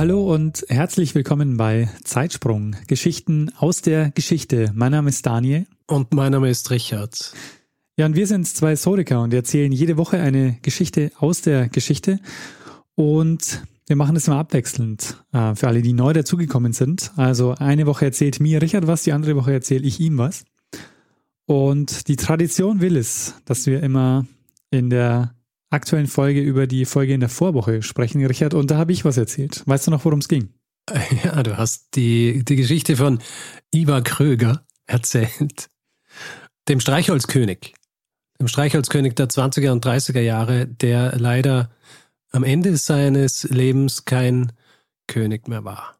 Hallo und herzlich willkommen bei Zeitsprung, Geschichten aus der Geschichte. Mein Name ist Daniel. Und mein Name ist Richard. Ja, und wir sind zwei Historiker und erzählen jede Woche eine Geschichte aus der Geschichte. Und wir machen das immer abwechselnd äh, für alle, die neu dazugekommen sind. Also eine Woche erzählt mir Richard was, die andere Woche erzähle ich ihm was. Und die Tradition will es, dass wir immer in der aktuellen Folge über die Folge in der Vorwoche sprechen, Richard. Und da habe ich was erzählt. Weißt du noch, worum es ging? Ja, du hast die, die Geschichte von Ivar Kröger erzählt. Dem Streichholzkönig. Dem Streichholzkönig der 20er und 30er Jahre, der leider am Ende seines Lebens kein König mehr war.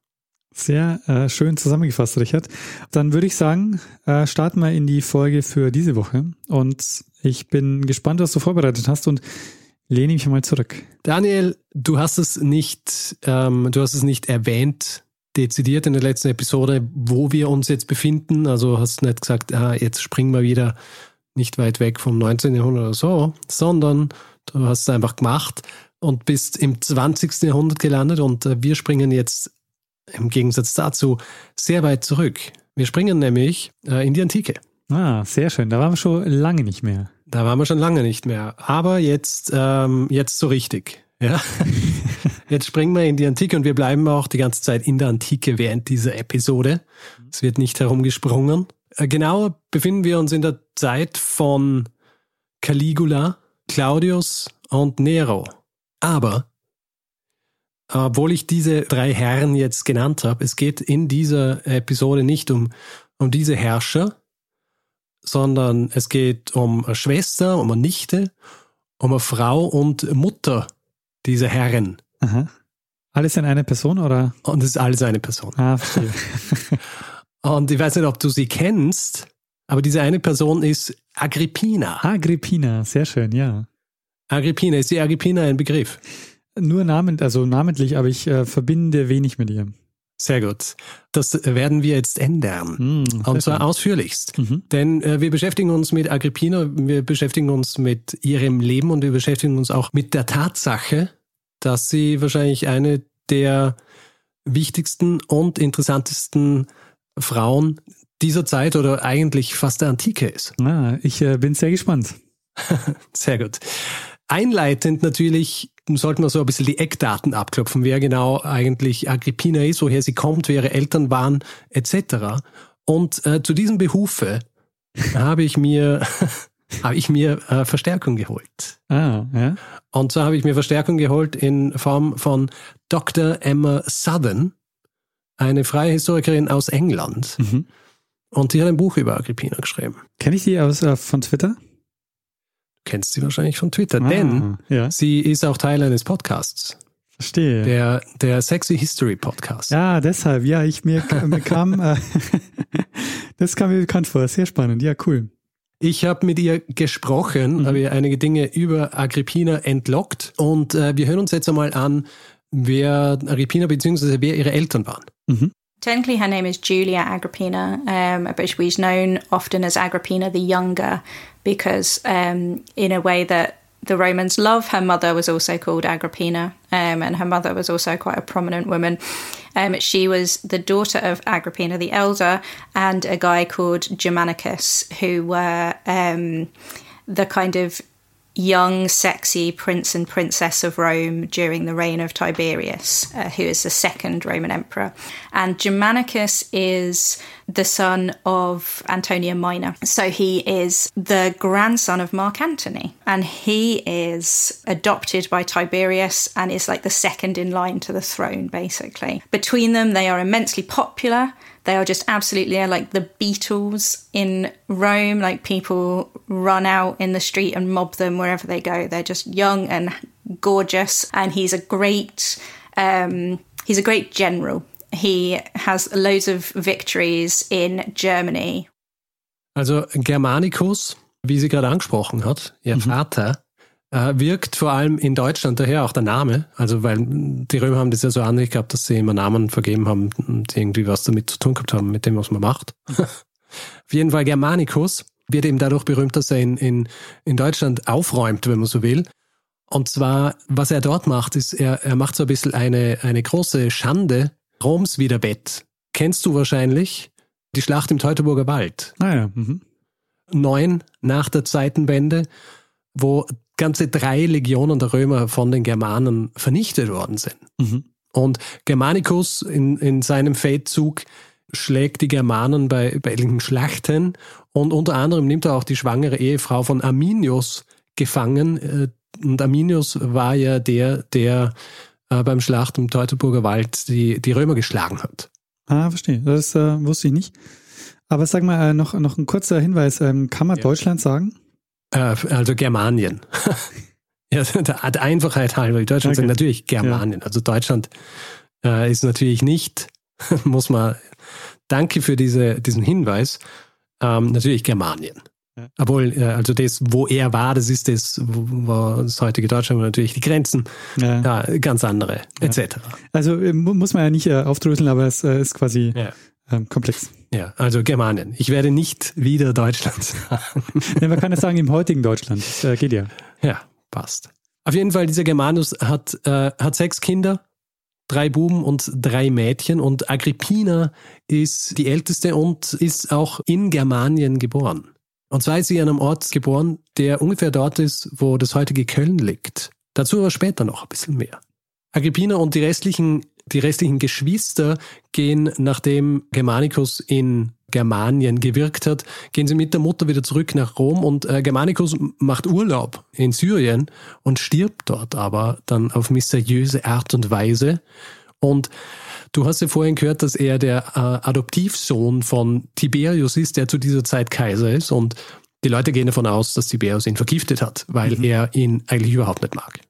Sehr äh, schön zusammengefasst, Richard. Dann würde ich sagen, äh, starten wir in die Folge für diese Woche. Und ich bin gespannt, was du vorbereitet hast. Und lehne mich mal zurück. Daniel, du hast es nicht, ähm, du hast es nicht erwähnt, dezidiert in der letzten Episode, wo wir uns jetzt befinden. Also hast nicht gesagt, ah, jetzt springen wir wieder nicht weit weg vom 19. Jahrhundert oder so, sondern du hast es einfach gemacht und bist im 20. Jahrhundert gelandet und äh, wir springen jetzt im Gegensatz dazu sehr weit zurück. Wir springen nämlich äh, in die Antike. Ah, sehr schön. Da waren wir schon lange nicht mehr. Da waren wir schon lange nicht mehr. Aber jetzt, ähm, jetzt so richtig. Ja. Jetzt springen wir in die Antike und wir bleiben auch die ganze Zeit in der Antike während dieser Episode. Es wird nicht herumgesprungen. Äh, genauer befinden wir uns in der Zeit von Caligula, Claudius und Nero. Aber, obwohl ich diese drei Herren jetzt genannt habe, es geht in dieser Episode nicht um, um diese Herrscher, sondern es geht um eine Schwester, um eine Nichte, um eine Frau und Mutter dieser Herren. Aha. Alles in einer Person oder? Und es ist alles eine Person. Ah, verstehe. und ich weiß nicht, ob du sie kennst, aber diese eine Person ist Agrippina. Agrippina, sehr schön, ja. Agrippina, ist die Agrippina ein Begriff? Nur namentlich, also namentlich, aber ich äh, verbinde wenig mit ihr. Sehr gut. Das werden wir jetzt ändern. Mm, und zwar schön. ausführlichst. Mhm. Denn äh, wir beschäftigen uns mit Agrippina, wir beschäftigen uns mit ihrem Leben und wir beschäftigen uns auch mit der Tatsache, dass sie wahrscheinlich eine der wichtigsten und interessantesten Frauen dieser Zeit oder eigentlich fast der Antike ist. Ah, ich äh, bin sehr gespannt. sehr gut. Einleitend natürlich sollten wir so ein bisschen die Eckdaten abklopfen, wer genau eigentlich Agrippina ist, woher sie kommt, wer ihre Eltern waren, etc. Und äh, zu diesem Behufe habe ich mir habe ich mir äh, Verstärkung geholt. Ah, ja. Und zwar habe ich mir Verstärkung geholt in Form von Dr. Emma Southern, eine freie Historikerin aus England. Mhm. Und die hat ein Buch über Agrippina geschrieben. Kenne ich die aus, äh, von Twitter? Kennst sie wahrscheinlich von Twitter, ah, denn ja. sie ist auch Teil eines Podcasts. Verstehe. Der, der Sexy History Podcast. Ja, deshalb, ja, ich mir, mir kam, äh, das kam mir bekannt vor, sehr spannend, ja, cool. Ich habe mit ihr gesprochen, mhm. habe ihr einige Dinge über Agrippina entlockt und äh, wir hören uns jetzt einmal an, wer Agrippina bzw. wer ihre Eltern waren. Mhm. Technically, her name is Julia Agrippina, um, but she's known often as Agrippina the Younger because, um, in a way that the Romans love, her mother was also called Agrippina, um, and her mother was also quite a prominent woman. Um, she was the daughter of Agrippina the Elder and a guy called Germanicus, who were um, the kind of young, sexy prince and princess of Rome during the reign of Tiberius, uh, who is the second Roman emperor. And Germanicus is the son of Antonia Minor. So he is the grandson of Mark Antony. And he is adopted by Tiberius and is like the second in line to the throne, basically. Between them, they are immensely popular. They are just absolutely like the Beatles in Rome. Like people run out in the street and mob them wherever they go. They're just young and gorgeous. And he's a great um, he's a great general. He has loads of victories in Germany. Also Germanicus, wie sie gerade angesprochen hat, ihr mhm. Vater, wirkt vor allem in Deutschland daher auch der Name. Also weil die Römer haben das ja so an gehabt, dass sie immer Namen vergeben haben und irgendwie was damit zu tun gehabt haben, mit dem, was man macht. Auf jeden Fall Germanicus wird eben dadurch berühmt, dass er in, in, in Deutschland aufräumt, wenn man so will. Und zwar, was er dort macht, ist, er, er macht so ein bisschen eine, eine große Schande Roms wieder wett. Kennst du wahrscheinlich die Schlacht im Teutoburger Wald? Ah ja. Mhm. Neun nach der zweiten Wende, wo ganze drei Legionen der Römer von den Germanen vernichtet worden sind. Mhm. Und Germanicus in, in seinem Feldzug schlägt die Germanen bei, bei einigen Schlachten und unter anderem nimmt er auch die schwangere Ehefrau von Arminius gefangen. Äh, und Arminius war ja der, der äh, beim Schlacht im Teutoburger Wald die, die Römer geschlagen hat. Ah, verstehe. Das äh, wusste ich nicht. Aber sag mal, äh, noch, noch ein kurzer Hinweis. Ähm, kann man ja. Deutschland sagen? Äh, also Germanien. ja, der Einfachheit halber. Deutschland okay. sind natürlich Germanien. Ja. Also Deutschland äh, ist natürlich nicht, muss man, danke für diese, diesen Hinweis, ähm, natürlich Germanien. Ja. Obwohl, äh, also das, wo er war, das ist das, wo, das heutige Deutschland, natürlich die Grenzen, ja. ja ganz andere, etc. Also äh, muss man ja nicht äh, aufdröseln, aber es äh, ist quasi ähm, komplex. Ja, also Germanien. Ich werde nicht wieder Deutschland sagen. Ja, man kann es sagen im heutigen Deutschland. Das äh, geht ja. Ja, passt. Auf jeden Fall, dieser Germanus hat, äh, hat sechs Kinder, drei Buben und drei Mädchen und Agrippina ist die älteste und ist auch in Germanien geboren. Und zwar ist sie an einem Ort geboren, der ungefähr dort ist, wo das heutige Köln liegt. Dazu aber später noch ein bisschen mehr. Agrippina und die restlichen die restlichen Geschwister gehen, nachdem Germanicus in Germanien gewirkt hat, gehen sie mit der Mutter wieder zurück nach Rom und äh, Germanicus macht Urlaub in Syrien und stirbt dort aber dann auf mysteriöse Art und Weise. Und du hast ja vorhin gehört, dass er der äh, Adoptivsohn von Tiberius ist, der zu dieser Zeit Kaiser ist und die Leute gehen davon aus, dass Tiberius ihn vergiftet hat, weil mhm. er ihn eigentlich überhaupt nicht mag.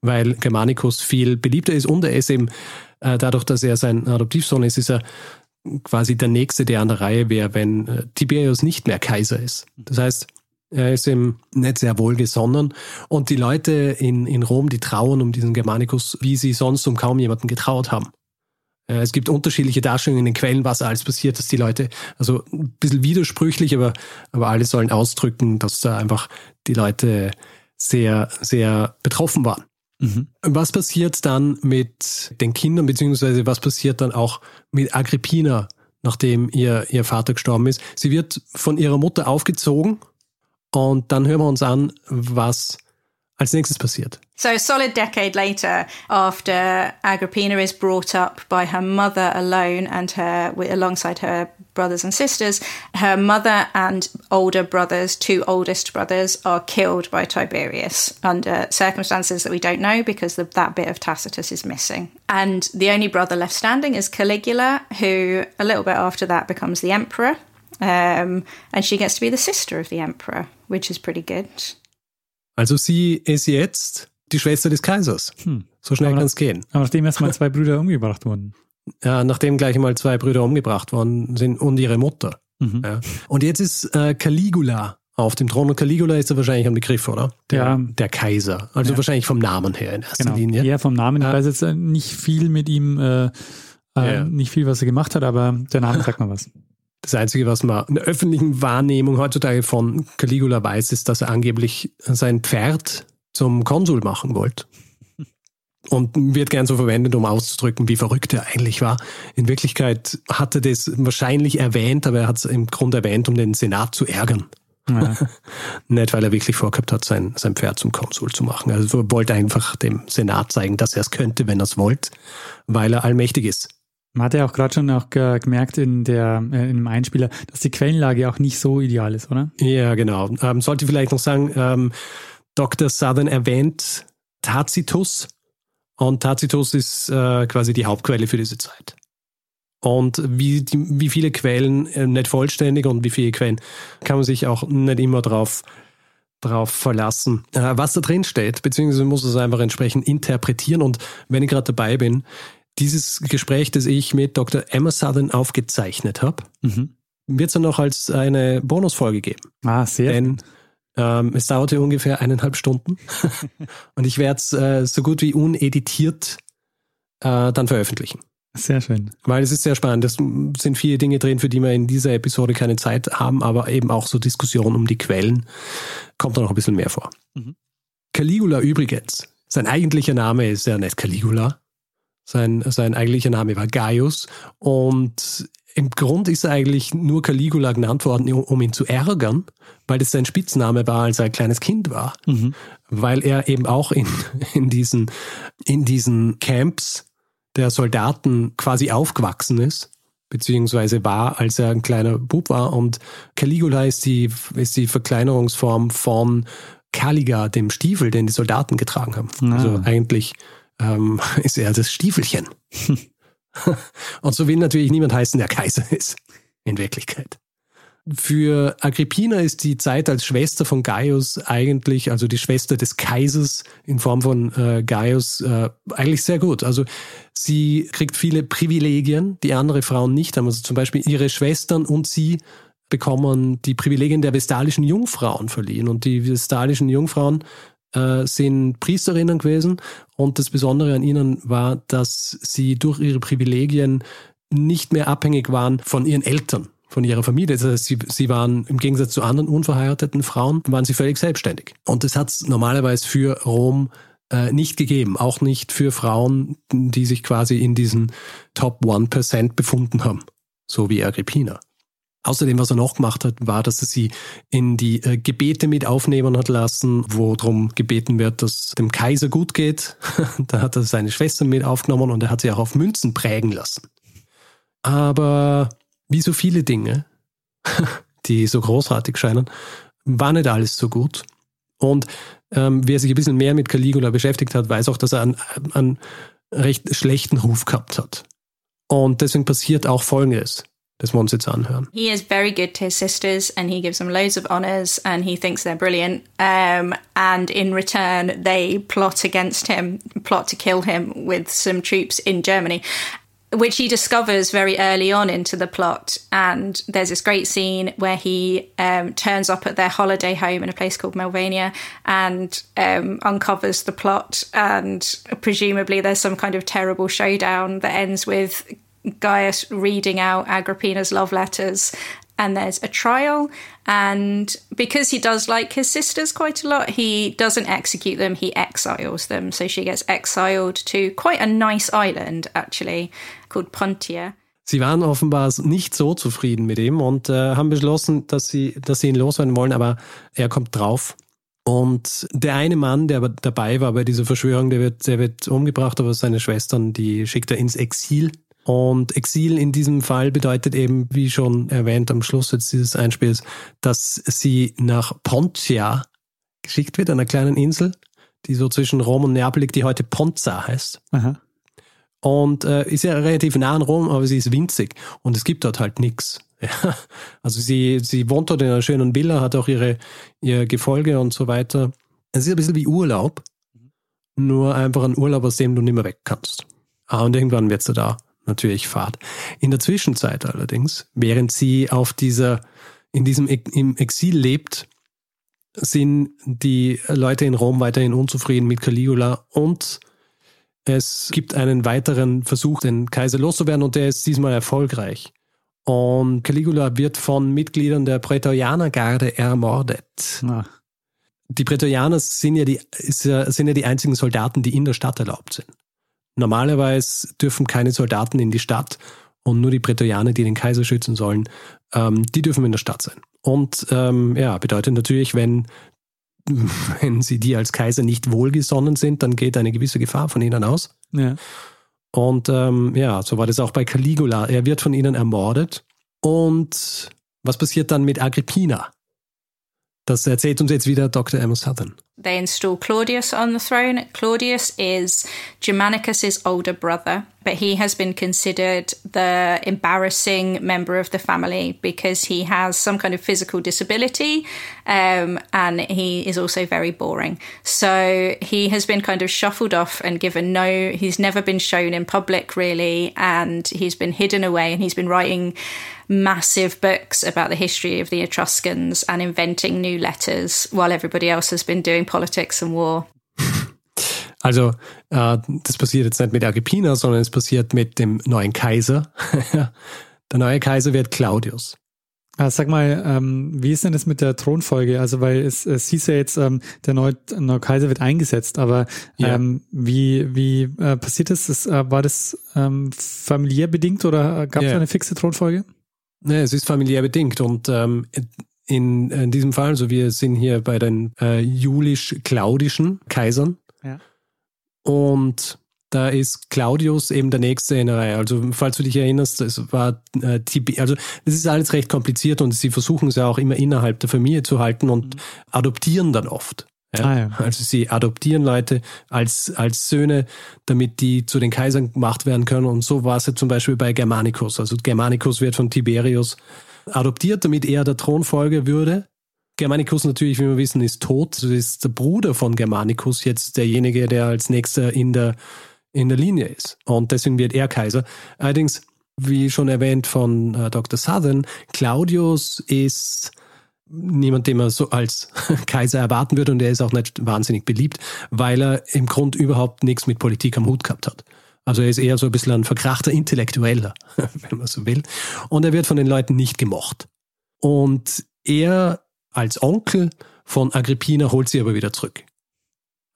Weil Germanicus viel beliebter ist und er ist eben äh, dadurch, dass er sein Adoptivsohn ist, ist er quasi der Nächste, der an der Reihe wäre, wenn äh, Tiberius nicht mehr Kaiser ist. Das heißt, er ist ihm nicht sehr wohlgesonnen und die Leute in, in Rom, die trauen um diesen Germanicus, wie sie sonst um kaum jemanden getraut haben. Äh, es gibt unterschiedliche Darstellungen in den Quellen, was alles passiert, dass die Leute, also ein bisschen widersprüchlich, aber, aber alle sollen ausdrücken, dass da einfach die Leute sehr, sehr betroffen waren. Mhm. Was passiert dann mit den Kindern, beziehungsweise was passiert dann auch mit Agrippina, nachdem ihr, ihr Vater gestorben ist? Sie wird von ihrer Mutter aufgezogen und dann hören wir uns an, was als nächstes passiert. So, a solid decade later, after Agrippina is brought up by her mother alone and her alongside her brothers and sisters, her mother and older brothers, two oldest brothers, are killed by Tiberius under circumstances that we don't know because the, that bit of Tacitus is missing. And the only brother left standing is Caligula, who a little bit after that becomes the emperor. Um, and she gets to be the sister of the emperor, which is pretty good. Also sie ist jetzt die Schwester des Kaisers. Hm. So schnell kann es gehen. Aber nachdem erstmal zwei Brüder umgebracht wurden. Ja, nachdem gleich mal zwei Brüder umgebracht worden sind und ihre Mutter. Mhm. Ja. Und jetzt ist äh, Caligula auf dem Thron. Und Caligula ist ja wahrscheinlich ein Begriff, oder? Der, ja. der Kaiser. Also ja. wahrscheinlich vom Namen her in erster genau. Linie. Ja, vom Namen. Ich weiß jetzt äh, nicht viel mit ihm, äh, äh, nicht viel, was er gemacht hat, aber der Name sagt mal was. Das Einzige, was man in der öffentlichen Wahrnehmung heutzutage von Caligula weiß, ist, dass er angeblich sein Pferd zum Konsul machen wollte. Und wird gern so verwendet, um auszudrücken, wie verrückt er eigentlich war. In Wirklichkeit hat er das wahrscheinlich erwähnt, aber er hat es im Grunde erwähnt, um den Senat zu ärgern. Ja. Nicht, weil er wirklich vorgehabt hat, sein, sein Pferd zum Konsul zu machen. Also er wollte einfach dem Senat zeigen, dass er es könnte, wenn er es wollte, weil er allmächtig ist. Man hat ja auch gerade schon auch gemerkt in der äh, in dem Einspieler, dass die Quellenlage auch nicht so ideal ist, oder? Ja, genau. Ähm, sollte vielleicht noch sagen, ähm, Dr. Southern erwähnt Tacitus und Tacitus ist äh, quasi die Hauptquelle für diese Zeit. Und wie, die, wie viele Quellen, äh, nicht vollständig und wie viele Quellen, kann man sich auch nicht immer drauf, drauf verlassen. Äh, was da drin steht, beziehungsweise muss es einfach entsprechend interpretieren. Und wenn ich gerade dabei bin, dieses Gespräch, das ich mit Dr. Emma Southern aufgezeichnet habe, mhm. wird es dann noch als eine Bonusfolge geben. Ah, sehr. Denn ähm, es dauerte ungefähr eineinhalb Stunden und ich werde es äh, so gut wie uneditiert äh, dann veröffentlichen. Sehr schön. Weil es ist sehr spannend. Es sind viele Dinge drin, für die wir in dieser Episode keine Zeit haben, aber eben auch so Diskussionen um die Quellen kommt da noch ein bisschen mehr vor. Mhm. Caligula übrigens, sein eigentlicher Name ist ja nicht Caligula. Sein, sein eigentlicher Name war Gaius und im Grund ist er eigentlich nur Caligula genannt worden, um ihn zu ärgern, weil das sein Spitzname war, als er ein kleines Kind war. Mhm. Weil er eben auch in, in, diesen, in diesen Camps der Soldaten quasi aufgewachsen ist, beziehungsweise war, als er ein kleiner Bub war. Und Caligula ist die, ist die Verkleinerungsform von Caliga, dem Stiefel, den die Soldaten getragen haben. Ah. Also eigentlich ähm, ist er das Stiefelchen. Und so will natürlich niemand heißen, der Kaiser ist, in Wirklichkeit. Für Agrippina ist die Zeit als Schwester von Gaius eigentlich, also die Schwester des Kaisers in Form von äh, Gaius, äh, eigentlich sehr gut. Also sie kriegt viele Privilegien, die andere Frauen nicht haben. Also zum Beispiel ihre Schwestern und sie bekommen die Privilegien der vestalischen Jungfrauen verliehen. Und die vestalischen Jungfrauen äh, sind Priesterinnen gewesen und das Besondere an ihnen war, dass sie durch ihre Privilegien nicht mehr abhängig waren von ihren Eltern, von ihrer Familie. Das heißt, sie, sie waren im Gegensatz zu anderen unverheirateten Frauen, waren sie völlig selbstständig. Und das hat es normalerweise für Rom äh, nicht gegeben, auch nicht für Frauen, die sich quasi in diesen Top 1% befunden haben, so wie Agrippina. Außerdem, was er noch gemacht hat, war, dass er sie in die äh, Gebete mit aufnehmen hat lassen, wo darum gebeten wird, dass dem Kaiser gut geht. da hat er seine Schwester mit aufgenommen und er hat sie auch auf Münzen prägen lassen. Aber wie so viele Dinge, die so großartig scheinen, war nicht alles so gut. Und ähm, wer sich ein bisschen mehr mit Caligula beschäftigt hat, weiß auch, dass er einen recht schlechten Ruf gehabt hat. Und deswegen passiert auch Folgendes. Wir uns jetzt. He is very good to his sisters and he gives them loads of honours and he thinks they're brilliant. Um, and in return, they plot against him, plot to kill him with some troops in Germany. Which he discovers very early on into the plot. And there's this great scene where he um, turns up at their holiday home in a place called Melvania and um, uncovers the plot. And presumably, there's some kind of terrible showdown that ends with Gaius reading out Agrippina's love letters and there's a trial. And because he does like his sisters quite a lot, he doesn't execute them, he exiles them. So she gets exiled to quite a nice island, actually, called Pontia. Sie waren offenbar nicht so zufrieden mit ihm und äh, haben beschlossen, dass sie, dass sie ihn loswerden wollen, aber er kommt drauf. Und der eine Mann, der dabei war bei dieser Verschwörung, der wird, der wird umgebracht, aber seine Schwestern, die schickt er ins Exil und Exil in diesem Fall bedeutet eben, wie schon erwähnt am Schluss jetzt dieses Einspiels, dass sie nach Pontia geschickt wird, einer kleinen Insel, die so zwischen Rom und Neapel liegt, die heute Ponza heißt. Aha. Und äh, ist ja relativ nah an Rom, aber sie ist winzig und es gibt dort halt nichts. Ja. Also sie, sie wohnt dort in einer schönen Villa, hat auch ihre, ihr Gefolge und so weiter. Es ist ein bisschen wie Urlaub, nur einfach ein Urlaub, aus dem du nicht mehr weg kannst. Ah, und irgendwann wird sie da natürlich Fahrt. In der Zwischenzeit allerdings, während sie auf dieser, in diesem im Exil lebt, sind die Leute in Rom weiterhin unzufrieden mit Caligula und es gibt einen weiteren Versuch, den Kaiser loszuwerden und der ist diesmal erfolgreich. Und Caligula wird von Mitgliedern der Prätorianergarde ermordet. Ach. Die Prätorianer sind ja die, sind ja die einzigen Soldaten, die in der Stadt erlaubt sind. Normalerweise dürfen keine Soldaten in die Stadt und nur die Prätorianer, die den Kaiser schützen sollen, ähm, die dürfen in der Stadt sein. Und ähm, ja, bedeutet natürlich, wenn, wenn sie die als Kaiser nicht wohlgesonnen sind, dann geht eine gewisse Gefahr von ihnen aus. Ja. Und ähm, ja, so war das auch bei Caligula. Er wird von ihnen ermordet. Und was passiert dann mit Agrippina? Das erzählt uns jetzt wieder Dr. Emma Southern. They install Claudius on the throne. Claudius is Germanicus's older brother. but he has been considered the embarrassing member of the family because he has some kind of physical disability um, and he is also very boring. So he has been kind of shuffled off and given no, he's never been shown in public really, and he's been hidden away and he's been writing massive books about the history of the Etruscans and inventing new letters while everybody else has been doing politics and war. Also, äh, das passiert jetzt nicht mit Agrippina, sondern es passiert mit dem neuen Kaiser. der neue Kaiser wird Claudius. Ah, sag mal, ähm, wie ist denn das mit der Thronfolge? Also, weil es, es hieß ja jetzt, ähm, der neue, neue Kaiser wird eingesetzt, aber ähm, ja. wie, wie äh, passiert das? das äh, war das ähm, familiär bedingt oder gab es ja. eine fixe Thronfolge? Nee, es ist familiär bedingt und ähm, in, in diesem Fall, also wir sind hier bei den äh, julisch-claudischen Kaisern. Ja. Und da ist Claudius eben der nächste in der Reihe. Also, falls du dich erinnerst, es war äh, also das ist alles recht kompliziert und sie versuchen es ja auch immer innerhalb der Familie zu halten und mhm. adoptieren dann oft. Ja? Ah, ja. Also sie adoptieren Leute als, als Söhne, damit die zu den Kaisern gemacht werden können. Und so war es ja zum Beispiel bei Germanicus. Also Germanicus wird von Tiberius adoptiert, damit er der Thronfolger würde. Germanicus natürlich, wie wir wissen, ist tot. Das ist der Bruder von Germanicus jetzt derjenige, der als nächster in der, in der Linie ist. Und deswegen wird er Kaiser. Allerdings, wie schon erwähnt von äh, Dr. Southern, Claudius ist niemand, den man so als Kaiser erwarten würde und er ist auch nicht wahnsinnig beliebt, weil er im Grund überhaupt nichts mit Politik am Hut gehabt hat. Also er ist eher so ein bisschen ein verkrachter Intellektueller, wenn man so will. Und er wird von den Leuten nicht gemocht. Und er als Onkel von Agrippina holt sie aber wieder zurück.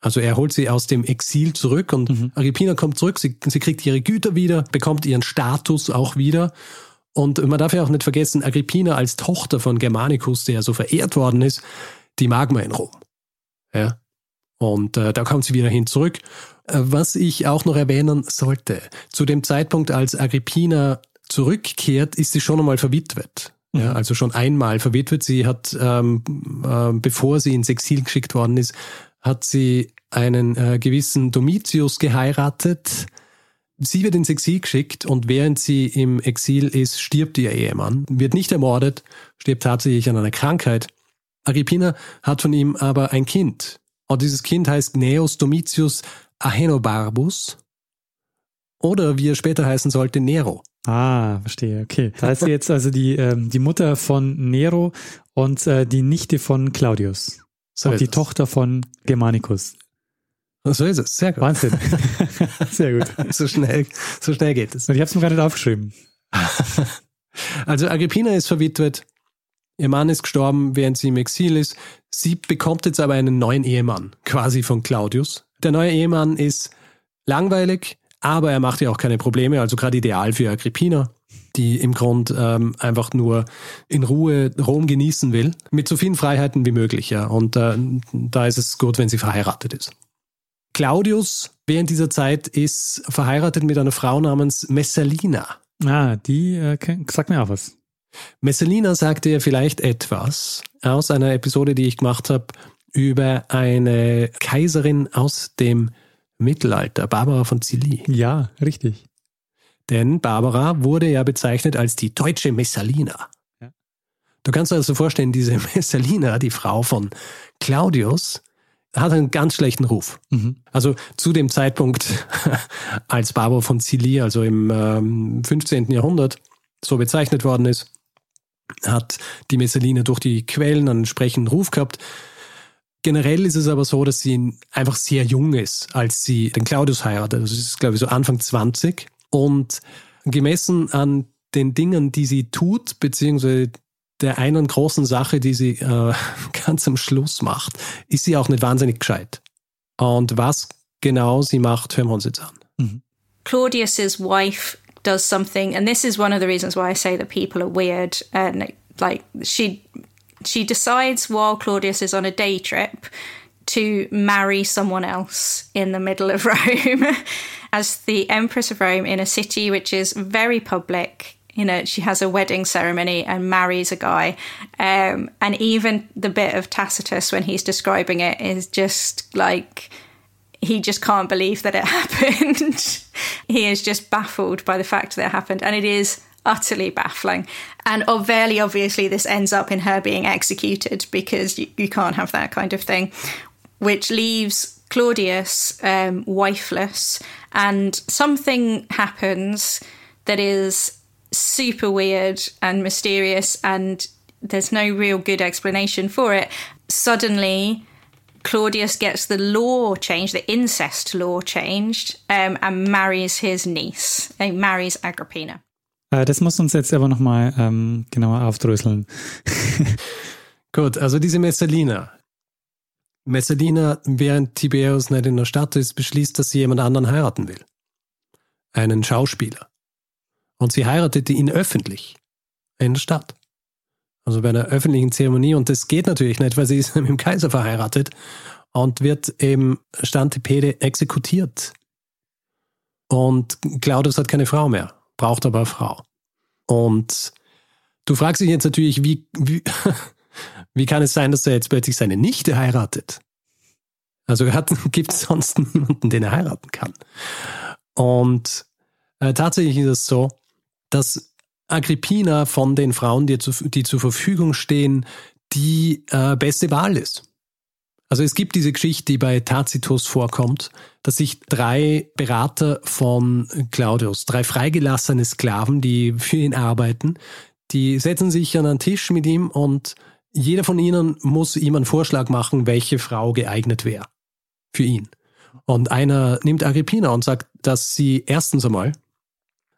Also er holt sie aus dem Exil zurück und mhm. Agrippina kommt zurück, sie, sie kriegt ihre Güter wieder, bekommt ihren Status auch wieder und man darf ja auch nicht vergessen, Agrippina als Tochter von Germanicus, der so verehrt worden ist, die mag man in Rom. Ja. Und äh, da kommt sie wieder hin zurück. Äh, was ich auch noch erwähnen sollte, zu dem Zeitpunkt, als Agrippina zurückkehrt, ist sie schon einmal verwitwet. Ja, mhm. also schon einmal verwitwet. Sie hat, ähm, äh, bevor sie ins Exil geschickt worden ist, hat sie einen äh, gewissen Domitius geheiratet, Sie wird ins Exil geschickt und während sie im Exil ist, stirbt ihr Ehemann, wird nicht ermordet, stirbt tatsächlich an einer Krankheit. Agrippina hat von ihm aber ein Kind. Und dieses Kind heißt Gnaeus Domitius Ahenobarbus oder wie er später heißen sollte, Nero. Ah, verstehe, okay. Da ist jetzt also die, ähm, die Mutter von Nero und äh, die Nichte von Claudius. So und die es. Tochter von Germanicus. So ist es, sehr gut. Wahnsinn. sehr gut. So schnell, so schnell geht es. Und ich habe es mir gar nicht aufgeschrieben. Also Agrippina ist verwitwet, ihr Mann ist gestorben, während sie im Exil ist. Sie bekommt jetzt aber einen neuen Ehemann, quasi von Claudius. Der neue Ehemann ist langweilig, aber er macht ja auch keine Probleme, also gerade ideal für Agrippina, die im Grund ähm, einfach nur in Ruhe Rom genießen will, mit so vielen Freiheiten wie möglich. Ja. Und äh, da ist es gut, wenn sie verheiratet ist. Claudius während dieser Zeit ist verheiratet mit einer Frau namens Messalina. Ah, die äh, sagt mir auch was. Messalina sagte ja vielleicht etwas aus einer Episode, die ich gemacht habe, über eine Kaiserin aus dem Mittelalter, Barbara von Cilly. Ja, richtig. Denn Barbara wurde ja bezeichnet als die deutsche Messalina. Ja. Du kannst dir also vorstellen, diese Messalina, die Frau von Claudius, hat einen ganz schlechten Ruf. Mhm. Also zu dem Zeitpunkt, als Barbara von Cilly, also im ähm, 15. Jahrhundert, so bezeichnet worden ist, hat die Messaline durch die Quellen einen entsprechenden Ruf gehabt. Generell ist es aber so, dass sie einfach sehr jung ist, als sie den Claudius heiratet. Das ist, glaube ich, so Anfang 20. Und gemessen an den Dingen, die sie tut, beziehungsweise der einen großen Sache, die sie äh, ganz am Schluss macht, ist sie auch nicht wahnsinnig gescheit. Und was genau sie macht, hören wir uns jetzt an. Mhm. Claudius's wife does something, and this is one of the reasons why I say that people are weird. And like she, she decides while Claudius is on a day trip to marry someone else in the middle of Rome as the Empress of Rome in a city which is very public you know, she has a wedding ceremony and marries a guy. Um, and even the bit of Tacitus when he's describing it is just like he just can't believe that it happened. he is just baffled by the fact that it happened. And it is utterly baffling. And very obviously, this ends up in her being executed because you, you can't have that kind of thing, which leaves Claudius um, wifeless. And something happens that is super weird and mysterious, and there's no real good explanation for it. Suddenly, Claudius gets the law changed, the incest law changed, um, and marries his niece. He marries Agrippina. Äh, das muss uns jetzt aber nochmal ähm, genauer aufdröseln. Gut, also diese Messalina. Messalina, während Tiberius nicht in der Stadt ist, beschließt, dass sie jemand anderen heiraten will. Einen Schauspieler. Und sie heiratete ihn öffentlich in der Stadt. Also bei einer öffentlichen Zeremonie. Und das geht natürlich nicht, weil sie ist mit dem Kaiser verheiratet und wird eben Stantipede exekutiert. Und Claudius hat keine Frau mehr, braucht aber eine Frau. Und du fragst dich jetzt natürlich, wie, wie, wie kann es sein, dass er jetzt plötzlich seine Nichte heiratet? Also gibt es sonst niemanden, den er heiraten kann. Und äh, tatsächlich ist es so, dass Agrippina von den Frauen, die, zu, die zur Verfügung stehen, die äh, beste Wahl ist. Also es gibt diese Geschichte, die bei Tacitus vorkommt, dass sich drei Berater von Claudius, drei freigelassene Sklaven, die für ihn arbeiten, die setzen sich an einen Tisch mit ihm und jeder von ihnen muss ihm einen Vorschlag machen, welche Frau geeignet wäre für ihn. Und einer nimmt Agrippina und sagt, dass sie erstens einmal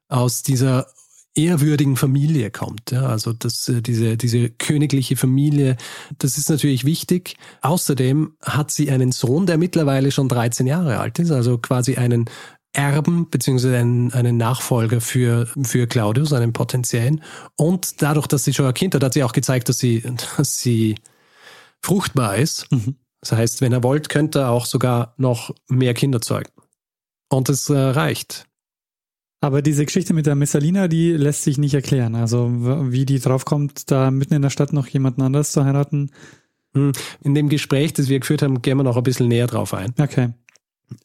aus dieser ehrwürdigen Familie kommt. Ja, also das, äh, diese, diese königliche Familie, das ist natürlich wichtig. Außerdem hat sie einen Sohn, der mittlerweile schon 13 Jahre alt ist, also quasi einen Erben beziehungsweise einen, einen Nachfolger für, für Claudius, einen potenziellen. Und dadurch, dass sie schon ein Kind hat, hat sie auch gezeigt, dass sie, dass sie fruchtbar ist. Mhm. Das heißt, wenn er wollt, könnte er auch sogar noch mehr Kinder zeugen. Und es äh, reicht. Aber diese Geschichte mit der Messalina, die lässt sich nicht erklären. Also wie die draufkommt, da mitten in der Stadt noch jemanden anders zu heiraten. Hm, in dem Gespräch, das wir geführt haben, gehen wir noch ein bisschen näher drauf ein. Okay.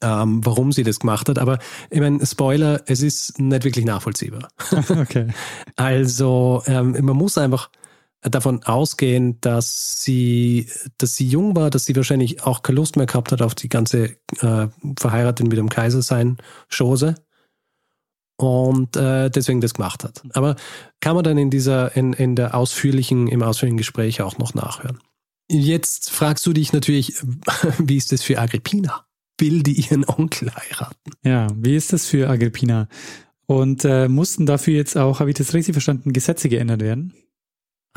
Ähm, warum sie das gemacht hat. Aber ich meine, Spoiler, es ist nicht wirklich nachvollziehbar. okay. Also ähm, man muss einfach davon ausgehen, dass sie, dass sie jung war, dass sie wahrscheinlich auch keine Lust mehr gehabt hat auf die ganze äh, verheiratet mit dem Kaiser sein Chose und äh, deswegen das gemacht hat. Aber kann man dann in dieser, in, in der ausführlichen, im ausführlichen Gespräch auch noch nachhören. Jetzt fragst du dich natürlich, wie ist das für Agrippina? Will die ihren Onkel heiraten? Ja, wie ist das für Agrippina? Und äh, mussten dafür jetzt auch, habe ich das richtig verstanden, Gesetze geändert werden?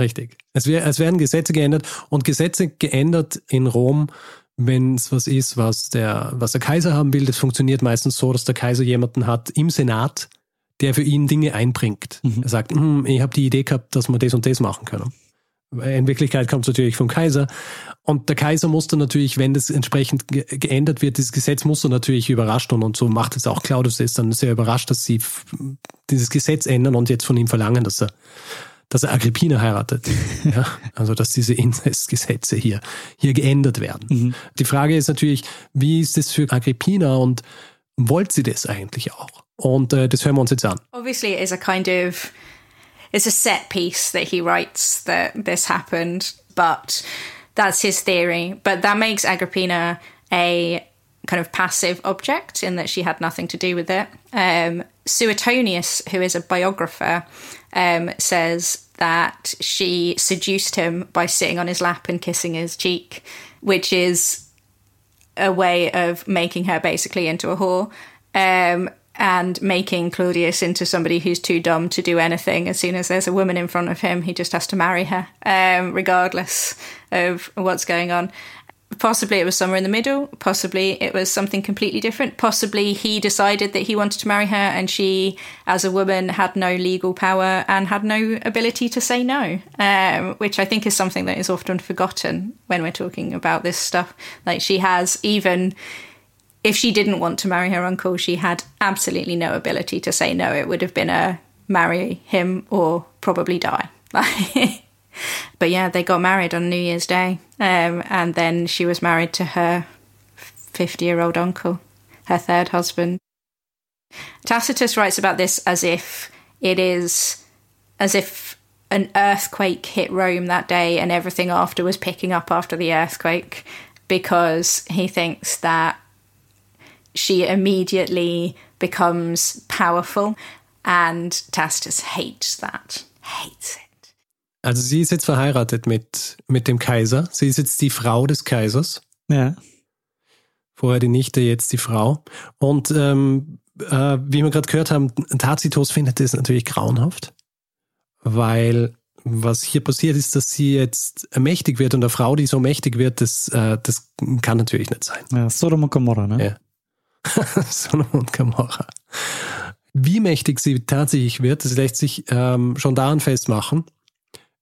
Richtig. Es, wär, es werden Gesetze geändert und Gesetze geändert in Rom, wenn es was ist, was der, was der Kaiser haben will, das funktioniert meistens so, dass der Kaiser jemanden hat im Senat, der für ihn Dinge einbringt. Mhm. Er sagt, hm, ich habe die Idee gehabt, dass wir das und das machen können. In Wirklichkeit kommt es natürlich vom Kaiser. Und der Kaiser muss dann natürlich, wenn das entsprechend ge geändert wird, dieses Gesetz muss dann natürlich überrascht und, und so macht es auch Claudius ist dann sehr überrascht, dass sie dieses Gesetz ändern und jetzt von ihm verlangen, dass er dass er Agrippina heiratet. ja, also dass diese Inzestgesetze hier, hier geändert werden. Mhm. Die Frage ist natürlich, wie ist das für Agrippina und wollte sie das eigentlich auch? Und äh, das hören wir uns jetzt an. Obviously it is a kind of it's a set piece that he writes that this happened, but that's his theory. But that makes Agrippina a kind of passive object in that she had nothing to do with it. Um, Suetonius, who is a biographer, um, says that she seduced him by sitting on his lap and kissing his cheek, which is a way of making her basically into a whore. Um, and making Claudius into somebody who's too dumb to do anything. As soon as there's a woman in front of him, he just has to marry her, um, regardless of what's going on. Possibly it was somewhere in the middle. Possibly it was something completely different. Possibly he decided that he wanted to marry her and she, as a woman, had no legal power and had no ability to say no, um, which I think is something that is often forgotten when we're talking about this stuff. Like she has even if she didn't want to marry her uncle, she had absolutely no ability to say no. It would have been a marry him or probably die. but yeah, they got married on New Year's Day. Um, and then she was married to her 50 year old uncle, her third husband. Tacitus writes about this as if it is as if an earthquake hit Rome that day and everything after was picking up after the earthquake because he thinks that she immediately becomes powerful and Tacitus hates that. Hates. Also sie ist jetzt verheiratet mit, mit dem Kaiser. Sie ist jetzt die Frau des Kaisers. Ja. Vorher die Nichte, jetzt die Frau. Und ähm, äh, wie wir gerade gehört haben, Tacitus findet das natürlich grauenhaft, weil was hier passiert ist, dass sie jetzt mächtig wird und eine Frau, die so mächtig wird, das, äh, das kann natürlich nicht sein. Ja, Sodom und Gomorra, ne? Ja. Sodom und Gomorra. Wie mächtig sie tatsächlich wird, das lässt sich ähm, schon daran festmachen,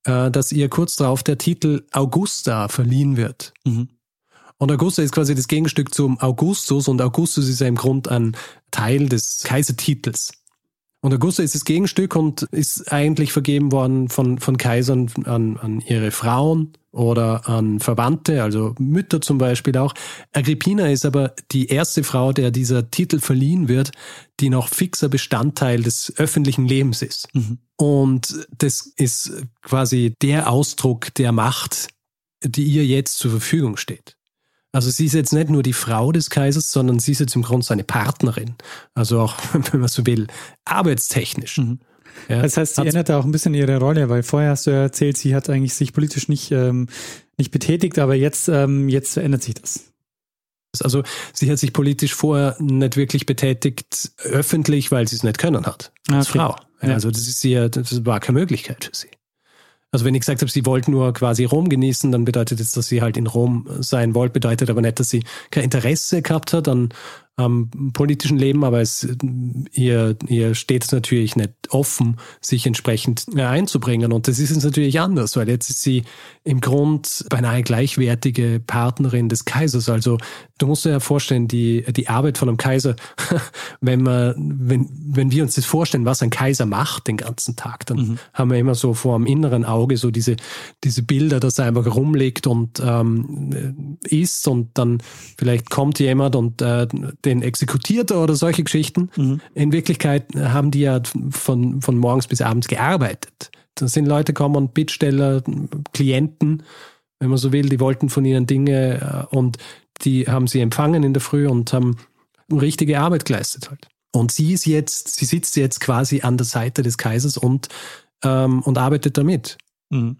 äh, dass ihr kurz darauf der Titel Augusta verliehen wird. Mhm. Und Augusta ist quasi das Gegenstück zum Augustus und Augustus ist ja im Grund ein Teil des Kaisertitels. Und Augusta ist das Gegenstück und ist eigentlich vergeben worden von, von Kaisern an, an ihre Frauen oder an Verwandte, also Mütter zum Beispiel auch. Agrippina ist aber die erste Frau, der dieser Titel verliehen wird, die noch fixer Bestandteil des öffentlichen Lebens ist. Mhm. Und das ist quasi der Ausdruck der Macht, die ihr jetzt zur Verfügung steht. Also sie ist jetzt nicht nur die Frau des Kaisers, sondern sie ist jetzt im Grunde seine Partnerin. Also auch, wenn man so will, arbeitstechnisch. Mhm. Ja, das heißt, sie ändert auch ein bisschen ihre Rolle, weil vorher hast du ja erzählt, sie hat eigentlich sich politisch nicht, ähm, nicht betätigt, aber jetzt, ähm, jetzt ändert sich das. Also sie hat sich politisch vorher nicht wirklich betätigt, öffentlich, weil sie es nicht können hat. Als okay. Frau. Ja. Also das ist sie, das war keine Möglichkeit für sie. Also wenn ich gesagt habe, sie wollte nur quasi Rom genießen, dann bedeutet das, dass sie halt in Rom sein wollte, bedeutet aber nicht, dass sie kein Interesse gehabt hat an am politischen Leben, aber es, ihr, ihr steht es natürlich nicht offen, sich entsprechend einzubringen. Und das ist jetzt natürlich anders, weil jetzt ist sie im Grund beinahe gleichwertige Partnerin des Kaisers. Also du musst dir ja vorstellen, die, die Arbeit von einem Kaiser, wenn man, wenn, wenn wir uns das vorstellen, was ein Kaiser macht den ganzen Tag, dann mhm. haben wir immer so vor dem inneren Auge so diese, diese Bilder, dass er einfach rumliegt und ähm, isst und dann vielleicht kommt jemand und äh, den exekutiert oder solche Geschichten. Mhm. In Wirklichkeit haben die ja von, von morgens bis abends gearbeitet. Da sind Leute gekommen Bittsteller, Klienten, wenn man so will, die wollten von ihnen Dinge äh, und die haben sie empfangen in der Früh und haben richtige Arbeit geleistet halt. Und sie ist jetzt, sie sitzt jetzt quasi an der Seite des Kaisers und, ähm, und arbeitet damit. Mhm.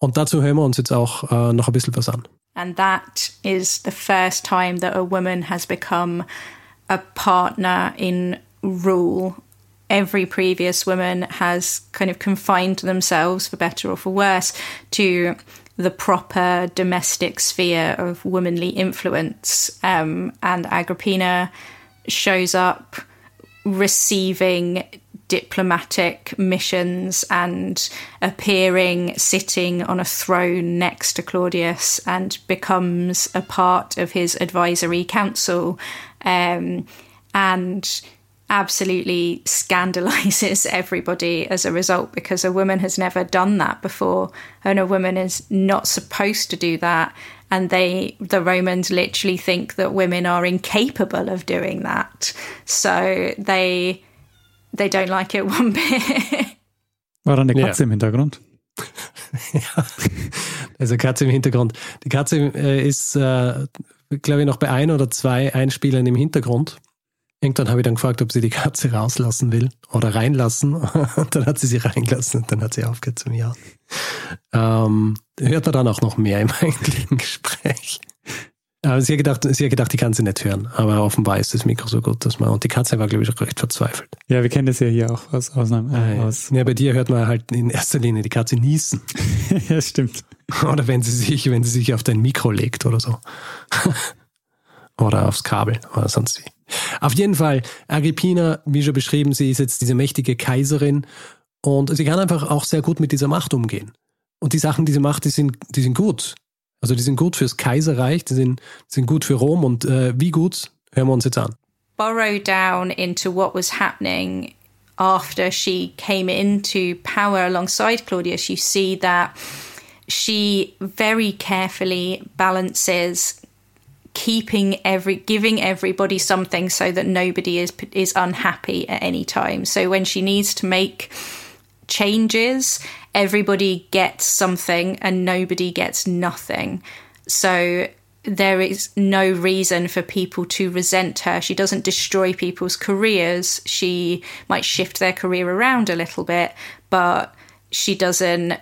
Und dazu hören wir uns jetzt auch äh, noch ein bisschen was an. And that is the first time that a woman has become a partner in rule. Every previous woman has kind of confined themselves, for better or for worse, to the proper domestic sphere of womanly influence. Um, and Agrippina shows up receiving diplomatic missions and appearing sitting on a throne next to Claudius and becomes a part of his advisory council um, and absolutely scandalizes everybody as a result because a woman has never done that before and a woman is not supposed to do that. And they the romans literally think that women are incapable of doing that. So they they don't like it one bit. War da eine Katze ja. im Hintergrund? ja, also Katze im Hintergrund. Die Katze äh, ist, äh, glaube ich, noch bei ein oder zwei Einspielern im Hintergrund. Irgendwann habe ich dann gefragt, ob sie die Katze rauslassen will oder reinlassen. Und dann hat sie sie reingelassen und dann hat sie aufgehört zu mir. Ähm, hört man dann auch noch mehr im eigentlichen Gespräch. Aber sie hat gedacht, sie hat gedacht, die kann sie nicht hören. Aber offenbar ist das Mikro so gut, dass man. Und die Katze war, glaube ich, auch recht verzweifelt. Ja, wir kennen das ja hier auch aus Ausnahmen. Äh, ah, aus. Ja, bei dir hört man halt in erster Linie die Katze niesen. ja, stimmt. Oder wenn sie sich, wenn sie sich auf dein Mikro legt oder so. oder aufs Kabel oder sonst wie. Auf jeden Fall, Agrippina, wie schon beschrieben, sie ist jetzt diese mächtige Kaiserin und sie kann einfach auch sehr gut mit dieser Macht umgehen. Und die Sachen, die sie macht, die sind, die sind gut. Also die sind gut fürs Kaiserreich, die sind, sind gut für Rom und äh, wie gut, hören wir uns jetzt an. Borrow down into what was happening after she came into power alongside Claudius, you see that she very carefully balances keeping every giving everybody something so that nobody is is unhappy at any time. So when she needs to make changes everybody gets something and nobody gets nothing so there is no reason for people to resent her. She doesn't destroy people's careers. She might shift their career around a little bit, but she doesn't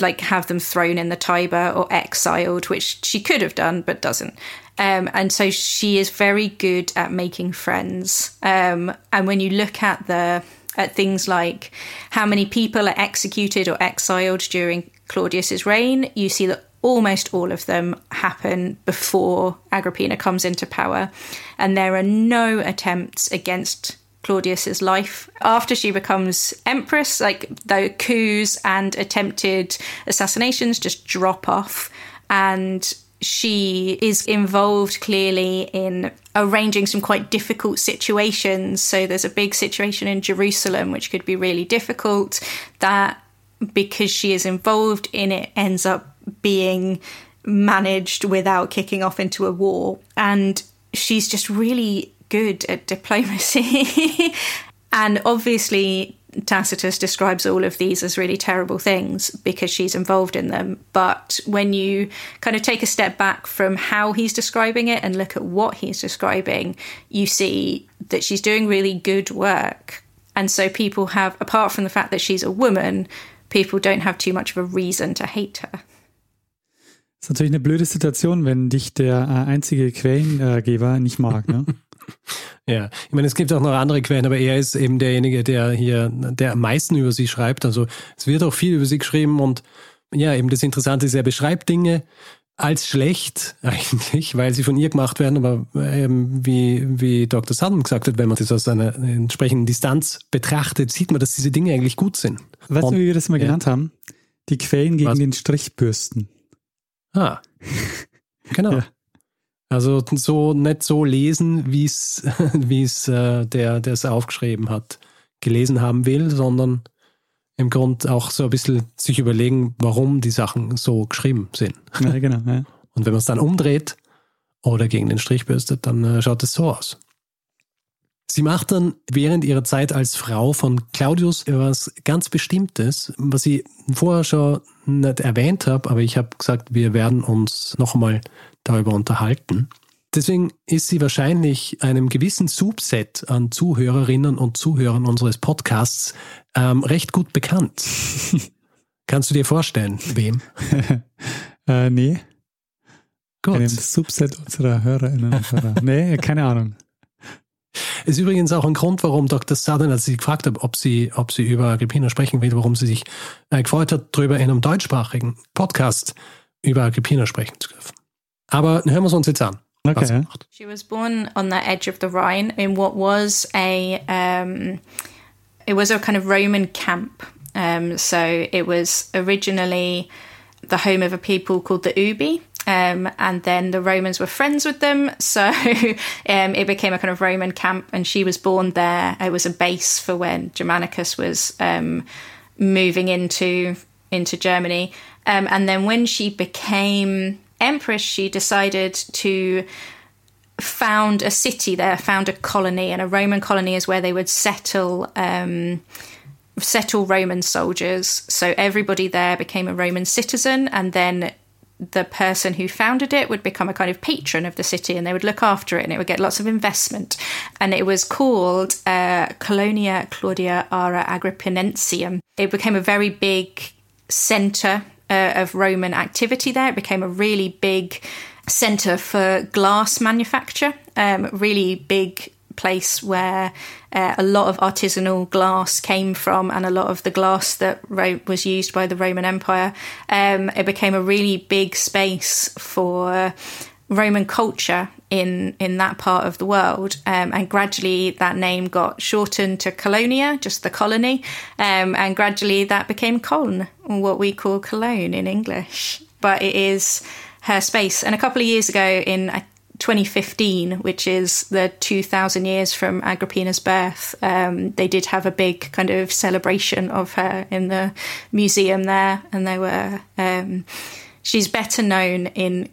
like have them thrown in the Tiber or exiled, which she could have done but doesn't. Um, and so she is very good at making friends. Um, and when you look at the at things like how many people are executed or exiled during Claudius's reign, you see that almost all of them happen before Agrippina comes into power, and there are no attempts against Claudius's life after she becomes empress. Like the coups and attempted assassinations just drop off, and she is involved clearly in arranging some quite difficult situations. So there's a big situation in Jerusalem which could be really difficult. That because she is involved in it ends up being managed without kicking off into a war. And she's just really good at diplomacy. and obviously, Tacitus describes all of these as really terrible things because she's involved in them. But when you kind of take a step back from how he's describing it and look at what he's describing, you see that she's doing really good work. And so people have, apart from the fact that she's a woman, people don't have too much of a reason to hate her. Das ist natürlich eine blöde Situation, wenn dich der äh, einzige Quellengeber nicht mag, ne? Ja, ich meine, es gibt auch noch andere Quellen, aber er ist eben derjenige, der hier, der am meisten über sie schreibt. Also es wird auch viel über sie geschrieben und ja, eben das Interessante ist, er beschreibt Dinge als schlecht eigentlich, weil sie von ihr gemacht werden, aber ähm, wie, wie Dr. Sutton gesagt hat, wenn man das aus einer entsprechenden Distanz betrachtet, sieht man, dass diese Dinge eigentlich gut sind. Weißt und, du, wie wir das mal ja. genannt haben? Die Quellen gegen Was? den Strichbürsten. Ah, genau. ja. Also so nicht so lesen, wie es wie es äh, der, der es aufgeschrieben hat, gelesen haben will, sondern im Grund auch so ein bisschen sich überlegen, warum die Sachen so geschrieben sind. Ja, genau. Ja. Und wenn man es dann umdreht oder gegen den Strich bürstet, dann äh, schaut es so aus. Sie macht dann während ihrer Zeit als Frau von Claudius etwas ganz Bestimmtes, was ich vorher schon nicht erwähnt habe, aber ich habe gesagt, wir werden uns noch einmal darüber unterhalten. Deswegen ist sie wahrscheinlich einem gewissen Subset an Zuhörerinnen und Zuhörern unseres Podcasts ähm, recht gut bekannt. Kannst du dir vorstellen, wem? äh, nee. Gut. Einem Subset unserer Hörerinnen und Hörer. Nee, keine Ahnung. Ist übrigens auch ein Grund, warum Dr. Southern, als ich gefragt habe, ob sie, ob sie über Agrippina sprechen will, warum sie sich äh, gefreut hat, darüber in einem deutschsprachigen Podcast über Agrippina sprechen zu dürfen. Aber hören wir es uns jetzt an. Okay. She was born on the edge of the Rhine in what was a um, it was a kind of Roman camp. Um, so it was originally the home of a people called the Ubi, um, and then the Romans were friends with them, so um, it became a kind of Roman camp. And she was born there. It was a base for when Germanicus was um, moving into into Germany. Um, and then when she became empress, she decided to found a city there, found a colony, and a Roman colony is where they would settle um, settle Roman soldiers. So everybody there became a Roman citizen, and then the person who founded it would become a kind of patron of the city and they would look after it and it would get lots of investment. And it was called uh, Colonia Claudia Ara Agrippinensium. It became a very big centre uh, of Roman activity there. It became a really big centre for glass manufacture, um, really big place where uh, a lot of artisanal glass came from and a lot of the glass that ro- was used by the Roman Empire. Um, it became a really big space for Roman culture in in that part of the world, um, and gradually that name got shortened to Colonia, just the colony, um, and gradually that became Cologne, what we call Cologne in English. But it is her space. And a couple of years ago, in 2015, which is the 2000 years from Agrippina's birth, um, they did have a big kind of celebration of her in the museum there, and they were. Um, she's better known in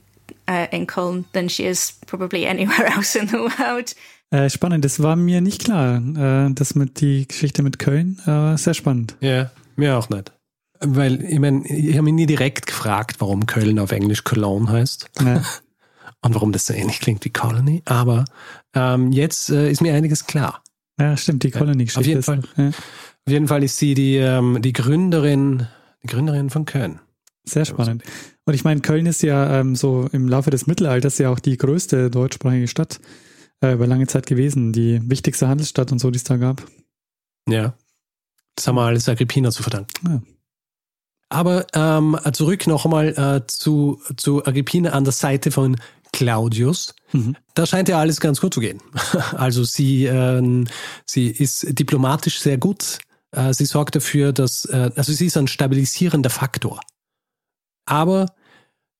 uh, in Köln than she is probably anywhere else in the world. Äh, spannend, das war mir nicht klar. Äh, das mit die Geschichte mit Köln, äh, sehr spannend. Ja, mir auch nicht. Weil, ich meine, ich habe mich nie direkt gefragt, warum Köln auf Englisch Cologne heißt. Ja. Und warum das so ähnlich klingt wie Colony. Aber ähm, jetzt äh, ist mir einiges klar. Ja, stimmt, die Colony-Geschichte. Auf jeden ist- Fall. Ja, Auf jeden Fall ist sie die, ähm, die Gründerin, die Gründerin von Köln. Sehr spannend. Und ich meine, Köln ist ja ähm, so im Laufe des Mittelalters ja auch die größte deutschsprachige Stadt äh, über lange Zeit gewesen. Die wichtigste Handelsstadt und so, die es da gab. Ja. Das haben wir alles Agrippina zu verdanken. Ja. Aber ähm, zurück noch einmal äh, zu, zu Agrippina an der Seite von Claudius. Mhm. Da scheint ja alles ganz gut zu gehen. Also sie, ähm, sie ist diplomatisch sehr gut. Äh, sie sorgt dafür, dass, äh, also sie ist ein stabilisierender Faktor. Aber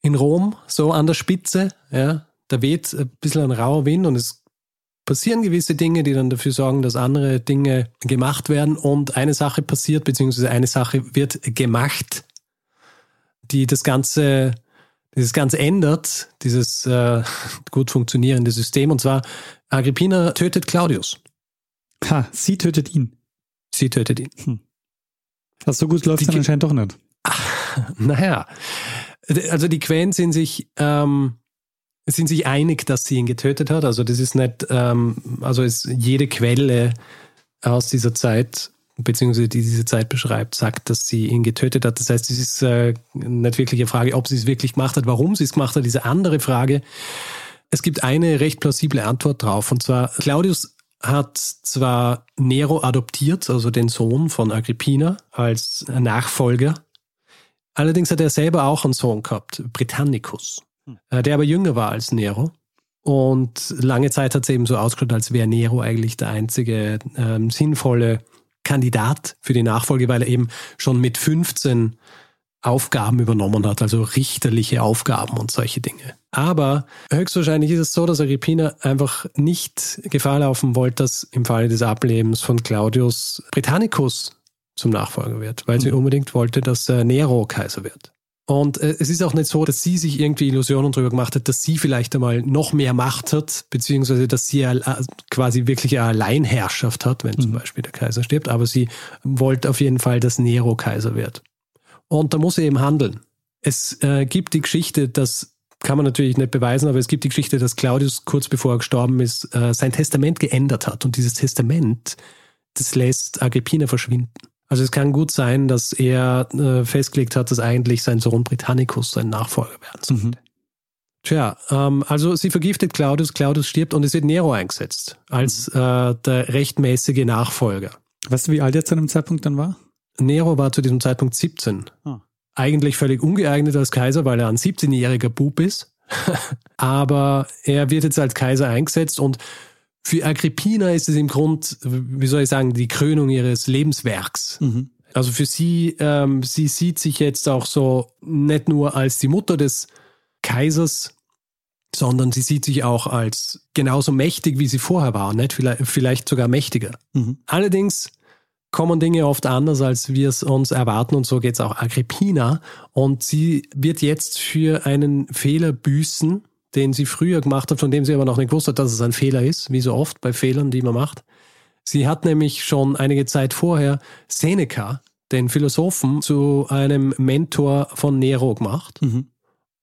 in Rom, so an der Spitze, ja, da weht ein bisschen ein rauer Wind und es passieren gewisse Dinge, die dann dafür sorgen, dass andere Dinge gemacht werden und eine Sache passiert, beziehungsweise eine Sache wird gemacht, die das Ganze, dieses Ganze ändert, dieses äh, gut funktionierende System. Und zwar, Agrippina tötet Claudius. Ha, sie tötet ihn. Sie tötet ihn. Was so gut läuft Die dann anscheinend doch nicht. Naja, also die Quellen sind sich, ähm, sind sich einig, dass sie ihn getötet hat. Also das ist nicht, ähm, also ist jede Quelle aus dieser Zeit, beziehungsweise die diese Zeit beschreibt, sagt, dass sie ihn getötet hat. Das heißt, es ist äh, nicht wirklich eine Frage, ob sie es wirklich gemacht hat, warum sie es gemacht hat, diese andere Frage. Es gibt eine recht plausible Antwort drauf. Und zwar, Claudius hat zwar Nero adoptiert, also den Sohn von Agrippina, als Nachfolger. Allerdings hat er selber auch einen Sohn gehabt, Britannicus, äh, der aber jünger war als Nero. Und lange Zeit hat es eben so ausgeschaut, als wäre Nero eigentlich der einzige ähm, sinnvolle Kandidat für die Nachfolge, weil er eben schon mit 15 Aufgaben übernommen hat, also richterliche Aufgaben und solche Dinge. Aber höchstwahrscheinlich ist es so, dass Agrippina einfach nicht Gefahr laufen wollte, dass im Falle des Ablebens von Claudius Britannicus zum Nachfolger wird, weil sie unbedingt wollte, dass äh, Nero Kaiser wird. Und äh, es ist auch nicht so, dass sie sich irgendwie Illusionen darüber gemacht hat, dass sie vielleicht einmal noch mehr Macht hat, beziehungsweise dass sie äh, quasi wirklich eine Alleinherrschaft hat, wenn zum Beispiel der Kaiser stirbt. Aber sie wollte auf jeden Fall, dass Nero Kaiser wird. Und da muss sie eben handeln. Es äh, gibt die Geschichte, das kann man natürlich nicht beweisen, aber es gibt die Geschichte, dass Claudius kurz bevor er gestorben ist, äh, sein Testament geändert hat. Und dieses Testament, das lässt Agrippina verschwinden. Also es kann gut sein, dass er äh, festgelegt hat, dass eigentlich sein Sohn Britannicus sein Nachfolger werden sollte. Tja, ähm, also sie vergiftet Claudius, Claudius stirbt und es wird Nero eingesetzt als äh, der rechtmäßige Nachfolger. Weißt du, wie alt er zu einem Zeitpunkt dann war? Nero war zu diesem Zeitpunkt 17. Ah. Eigentlich völlig ungeeignet als Kaiser, weil er ein 17-jähriger Bub ist. Aber er wird jetzt als Kaiser eingesetzt und für Agrippina ist es im Grund, wie soll ich sagen, die Krönung ihres Lebenswerks. Mhm. Also für sie, ähm, sie sieht sich jetzt auch so nicht nur als die Mutter des Kaisers, sondern sie sieht sich auch als genauso mächtig, wie sie vorher war, nicht? Vielleicht, vielleicht sogar mächtiger. Mhm. Allerdings kommen Dinge oft anders, als wir es uns erwarten und so geht es auch Agrippina und sie wird jetzt für einen Fehler büßen, den sie früher gemacht hat, von dem sie aber noch nicht gewusst hat, dass es ein Fehler ist, wie so oft bei Fehlern, die man macht. Sie hat nämlich schon einige Zeit vorher Seneca, den Philosophen, zu einem Mentor von Nero gemacht. Mhm.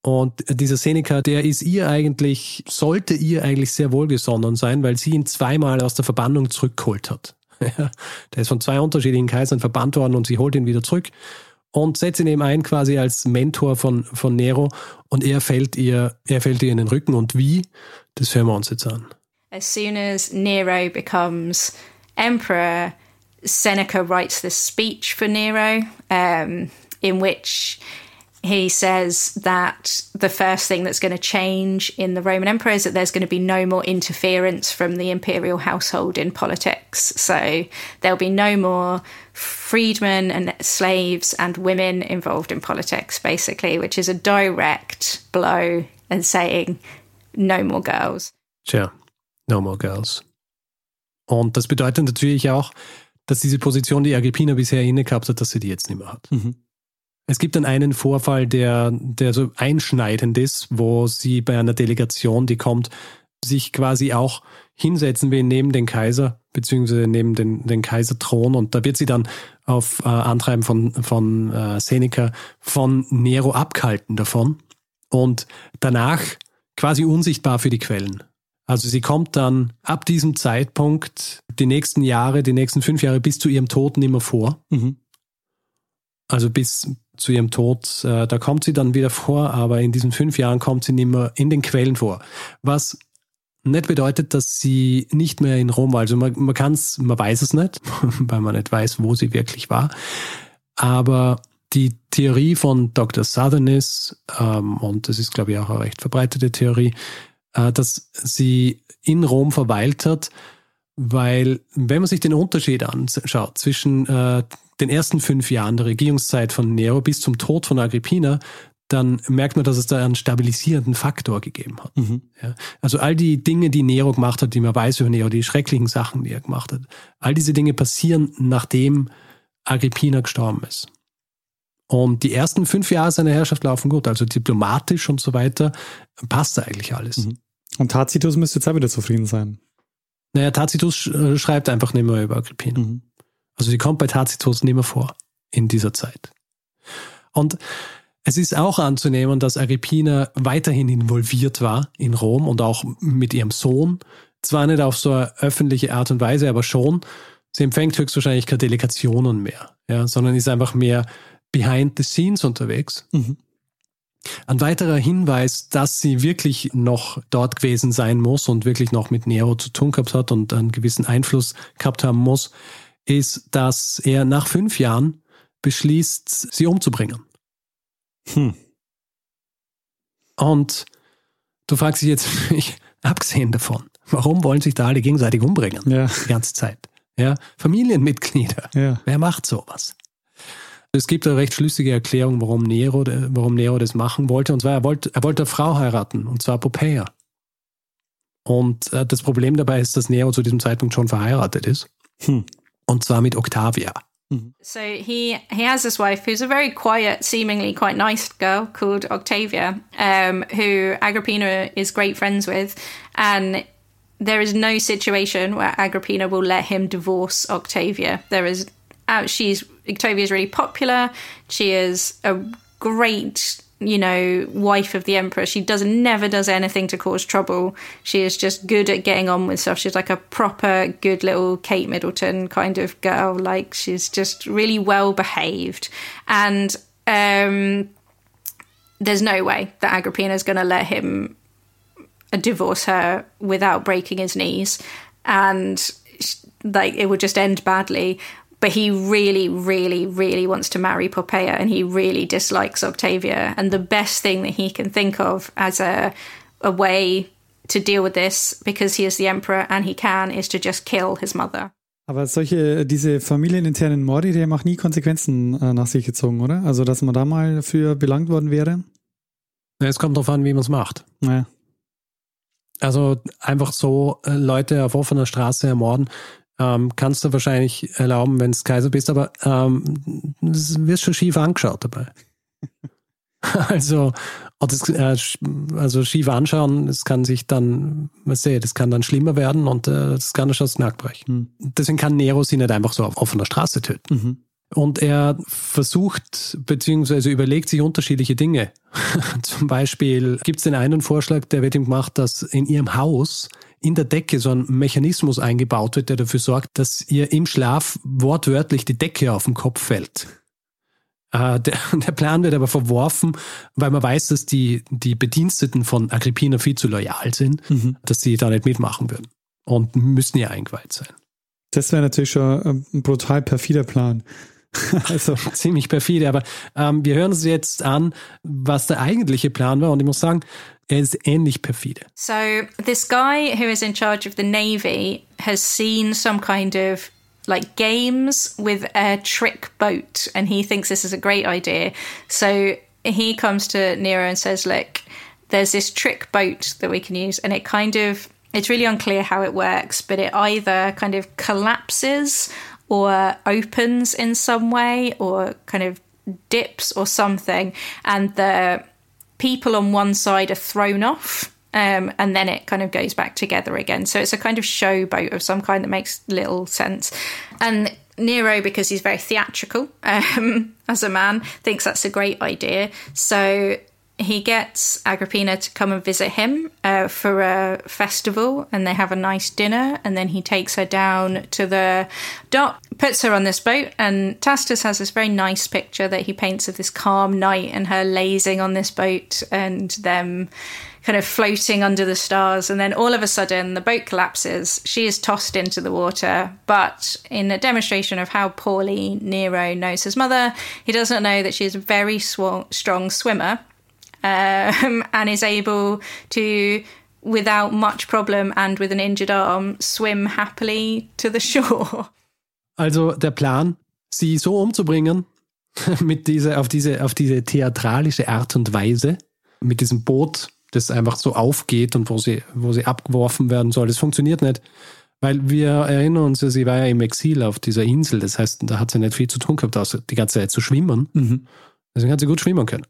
Und dieser Seneca, der ist ihr eigentlich, sollte ihr eigentlich sehr wohlgesonnen sein, weil sie ihn zweimal aus der Verbannung zurückgeholt hat. Der ist von zwei unterschiedlichen Kaisern verbannt worden und sie holt ihn wieder zurück und setzt ihn eben ein quasi als Mentor von, von Nero. Und er fällt ihr, er fällt ihr in den Rücken. Und wie, das hören wir uns jetzt an. As soon as Nero becomes emperor, Seneca writes this speech for Nero, um, in which he says that the first thing that's going to change in the Roman Empire is that there's going to be no more interference from the imperial household in politics. So there'll be no more freedmen and slaves and women involved in politics, basically, which is a direct blow and saying no more girls. Tja, no more girls. Und das bedeutet natürlich auch, dass diese Position, die Agrippina bisher inne gehabt hat, dass sie die jetzt nicht mehr hat. Mhm. Es gibt dann einen Vorfall, der, der so einschneidend ist, wo sie bei einer Delegation, die kommt, sich quasi auch hinsetzen will neben den Kaiser, beziehungsweise neben den, den Kaiserthron. Und da wird sie dann auf äh, Antreiben von, von äh, Seneca von Nero abgehalten davon. Und danach quasi unsichtbar für die Quellen. Also sie kommt dann ab diesem Zeitpunkt die nächsten Jahre, die nächsten fünf Jahre bis zu ihrem Tod nimmer vor. Mhm. Also bis zu ihrem Tod, äh, da kommt sie dann wieder vor, aber in diesen fünf Jahren kommt sie nimmer in den Quellen vor. Was nicht bedeutet, dass sie nicht mehr in Rom war. Also man, man kann es, man weiß es nicht, weil man nicht weiß, wo sie wirklich war. Aber die Theorie von Dr. Southern ist, ähm, und das ist, glaube ich, auch eine recht verbreitete Theorie, äh, dass sie in Rom verweilt hat, weil, wenn man sich den Unterschied anschaut zwischen äh, den ersten fünf Jahren der Regierungszeit von Nero bis zum Tod von Agrippina, dann merkt man, dass es da einen stabilisierenden Faktor gegeben hat. Mhm. Ja, also all die Dinge, die Nero gemacht hat, die man weiß über Nero, die schrecklichen Sachen, die er gemacht hat, all diese Dinge passieren, nachdem Agrippina gestorben ist. Und die ersten fünf Jahre seiner Herrschaft laufen gut, also diplomatisch und so weiter, passt eigentlich alles. Mhm. Und Tacitus müsste jetzt auch wieder zufrieden sein. Naja, Tacitus äh, schreibt einfach nicht mehr über Agrippina. Mhm. Also sie kommt bei Tacitus nicht mehr vor in dieser Zeit. Und es ist auch anzunehmen, dass Agrippina weiterhin involviert war in Rom und auch mit ihrem Sohn. Zwar nicht auf so eine öffentliche Art und Weise, aber schon. Sie empfängt höchstwahrscheinlich keine Delegationen mehr, ja, sondern ist einfach mehr behind the scenes unterwegs. Mhm. Ein weiterer Hinweis, dass sie wirklich noch dort gewesen sein muss und wirklich noch mit Nero zu tun gehabt hat und einen gewissen Einfluss gehabt haben muss, ist, dass er nach fünf Jahren beschließt, sie umzubringen. Hm. Und du fragst dich jetzt, abgesehen davon, warum wollen sich da alle gegenseitig umbringen? Ja. Die ganze Zeit. Ja, Familienmitglieder. Ja. Wer macht sowas? Es gibt eine recht schlüssige Erklärung, warum Nero, warum Nero das machen wollte. Und zwar, er wollte, er wollte eine Frau heiraten, und zwar Popea. Und äh, das Problem dabei ist, dass Nero zu diesem Zeitpunkt schon verheiratet ist. Hm. Und zwar mit Octavia. Mm-hmm. So he he has this wife who's a very quiet, seemingly quite nice girl called Octavia, um, who Agrippina is great friends with, and there is no situation where Agrippina will let him divorce Octavia. There is, uh, she's Octavia is really popular. She is a great you know, wife of the emperor. She does never does anything to cause trouble. She is just good at getting on with stuff. She's like a proper good little Kate Middleton kind of girl. Like she's just really well behaved. And um, there's no way that Agrippina is going to let him divorce her without breaking his knees. And like it would just end badly but he really, really, really wants to marry Popea and he really dislikes Octavia. And the best thing that he can think of as a, a way to deal with this, because he is the emperor and he can, is to just kill his mother. Aber solche, diese familieninternen Morde, die haben auch nie Konsequenzen äh, nach sich gezogen, oder? Also, dass man da mal für belangt worden wäre? Ja, es kommt darauf an, wie man es macht. Naja. Also einfach so äh, Leute auf offener Straße ermorden, ähm, kannst du wahrscheinlich erlauben, wenn du Kaiser bist, aber ähm, wirst schon schief angeschaut dabei. also, das, äh, also schief anschauen, das kann sich dann, man sehe, das kann dann schlimmer werden und äh, das kann schon das Knack brechen. Mhm. Deswegen kann Nero sie nicht einfach so auf offener Straße töten. Mhm. Und er versucht beziehungsweise überlegt sich unterschiedliche Dinge. Zum Beispiel gibt es den einen Vorschlag, der wird ihm gemacht, dass in ihrem Haus in der Decke so ein Mechanismus eingebaut wird, der dafür sorgt, dass ihr im Schlaf wortwörtlich die Decke auf den Kopf fällt. Äh, der, der, Plan wird aber verworfen, weil man weiß, dass die, die Bediensteten von Agrippina viel zu loyal sind, mhm. dass sie da nicht mitmachen würden und müssen ja eingeweiht sein. Das wäre natürlich schon ein brutal perfider Plan. also ziemlich perfide, aber ähm, wir hören uns jetzt an, was der eigentliche Plan war und ich muss sagen, er ist ähnlich perfide. So this guy who is in charge of the navy has seen some kind of like games with a trick boat and he thinks this is a great idea. So he comes to Nero and says, "Look, there's this trick boat that we can use and it kind of it's really unclear how it works, but it either kind of collapses or opens in some way or kind of dips or something, and the people on one side are thrown off. Um, and then it kind of goes back together again. So it's a kind of showboat of some kind that makes little sense. And Nero, because he's very theatrical um, as a man, thinks that's a great idea. So he gets Agrippina to come and visit him uh, for a festival, and they have a nice dinner. And then he takes her down to the dock, puts her on this boat, and Tacitus has this very nice picture that he paints of this calm night and her lazing on this boat, and them kind of floating under the stars. And then all of a sudden, the boat collapses. She is tossed into the water. But in a demonstration of how poorly Nero knows his mother, he doesn't know that she is a very sw- strong swimmer um, and is able to, without much problem and with an injured arm, swim happily to the shore. Also der Plan, sie so umzubringen, mit dieser, auf, diese, auf diese theatralische Art und Weise, mit diesem Boot, das einfach so aufgeht und wo sie, wo sie abgeworfen werden soll, das funktioniert nicht. Weil wir erinnern uns, sie war ja im Exil auf dieser Insel. Das heißt, da hat sie nicht viel zu tun gehabt, außer die ganze Zeit zu schwimmen. Mhm. Deswegen hat sie gut schwimmen können.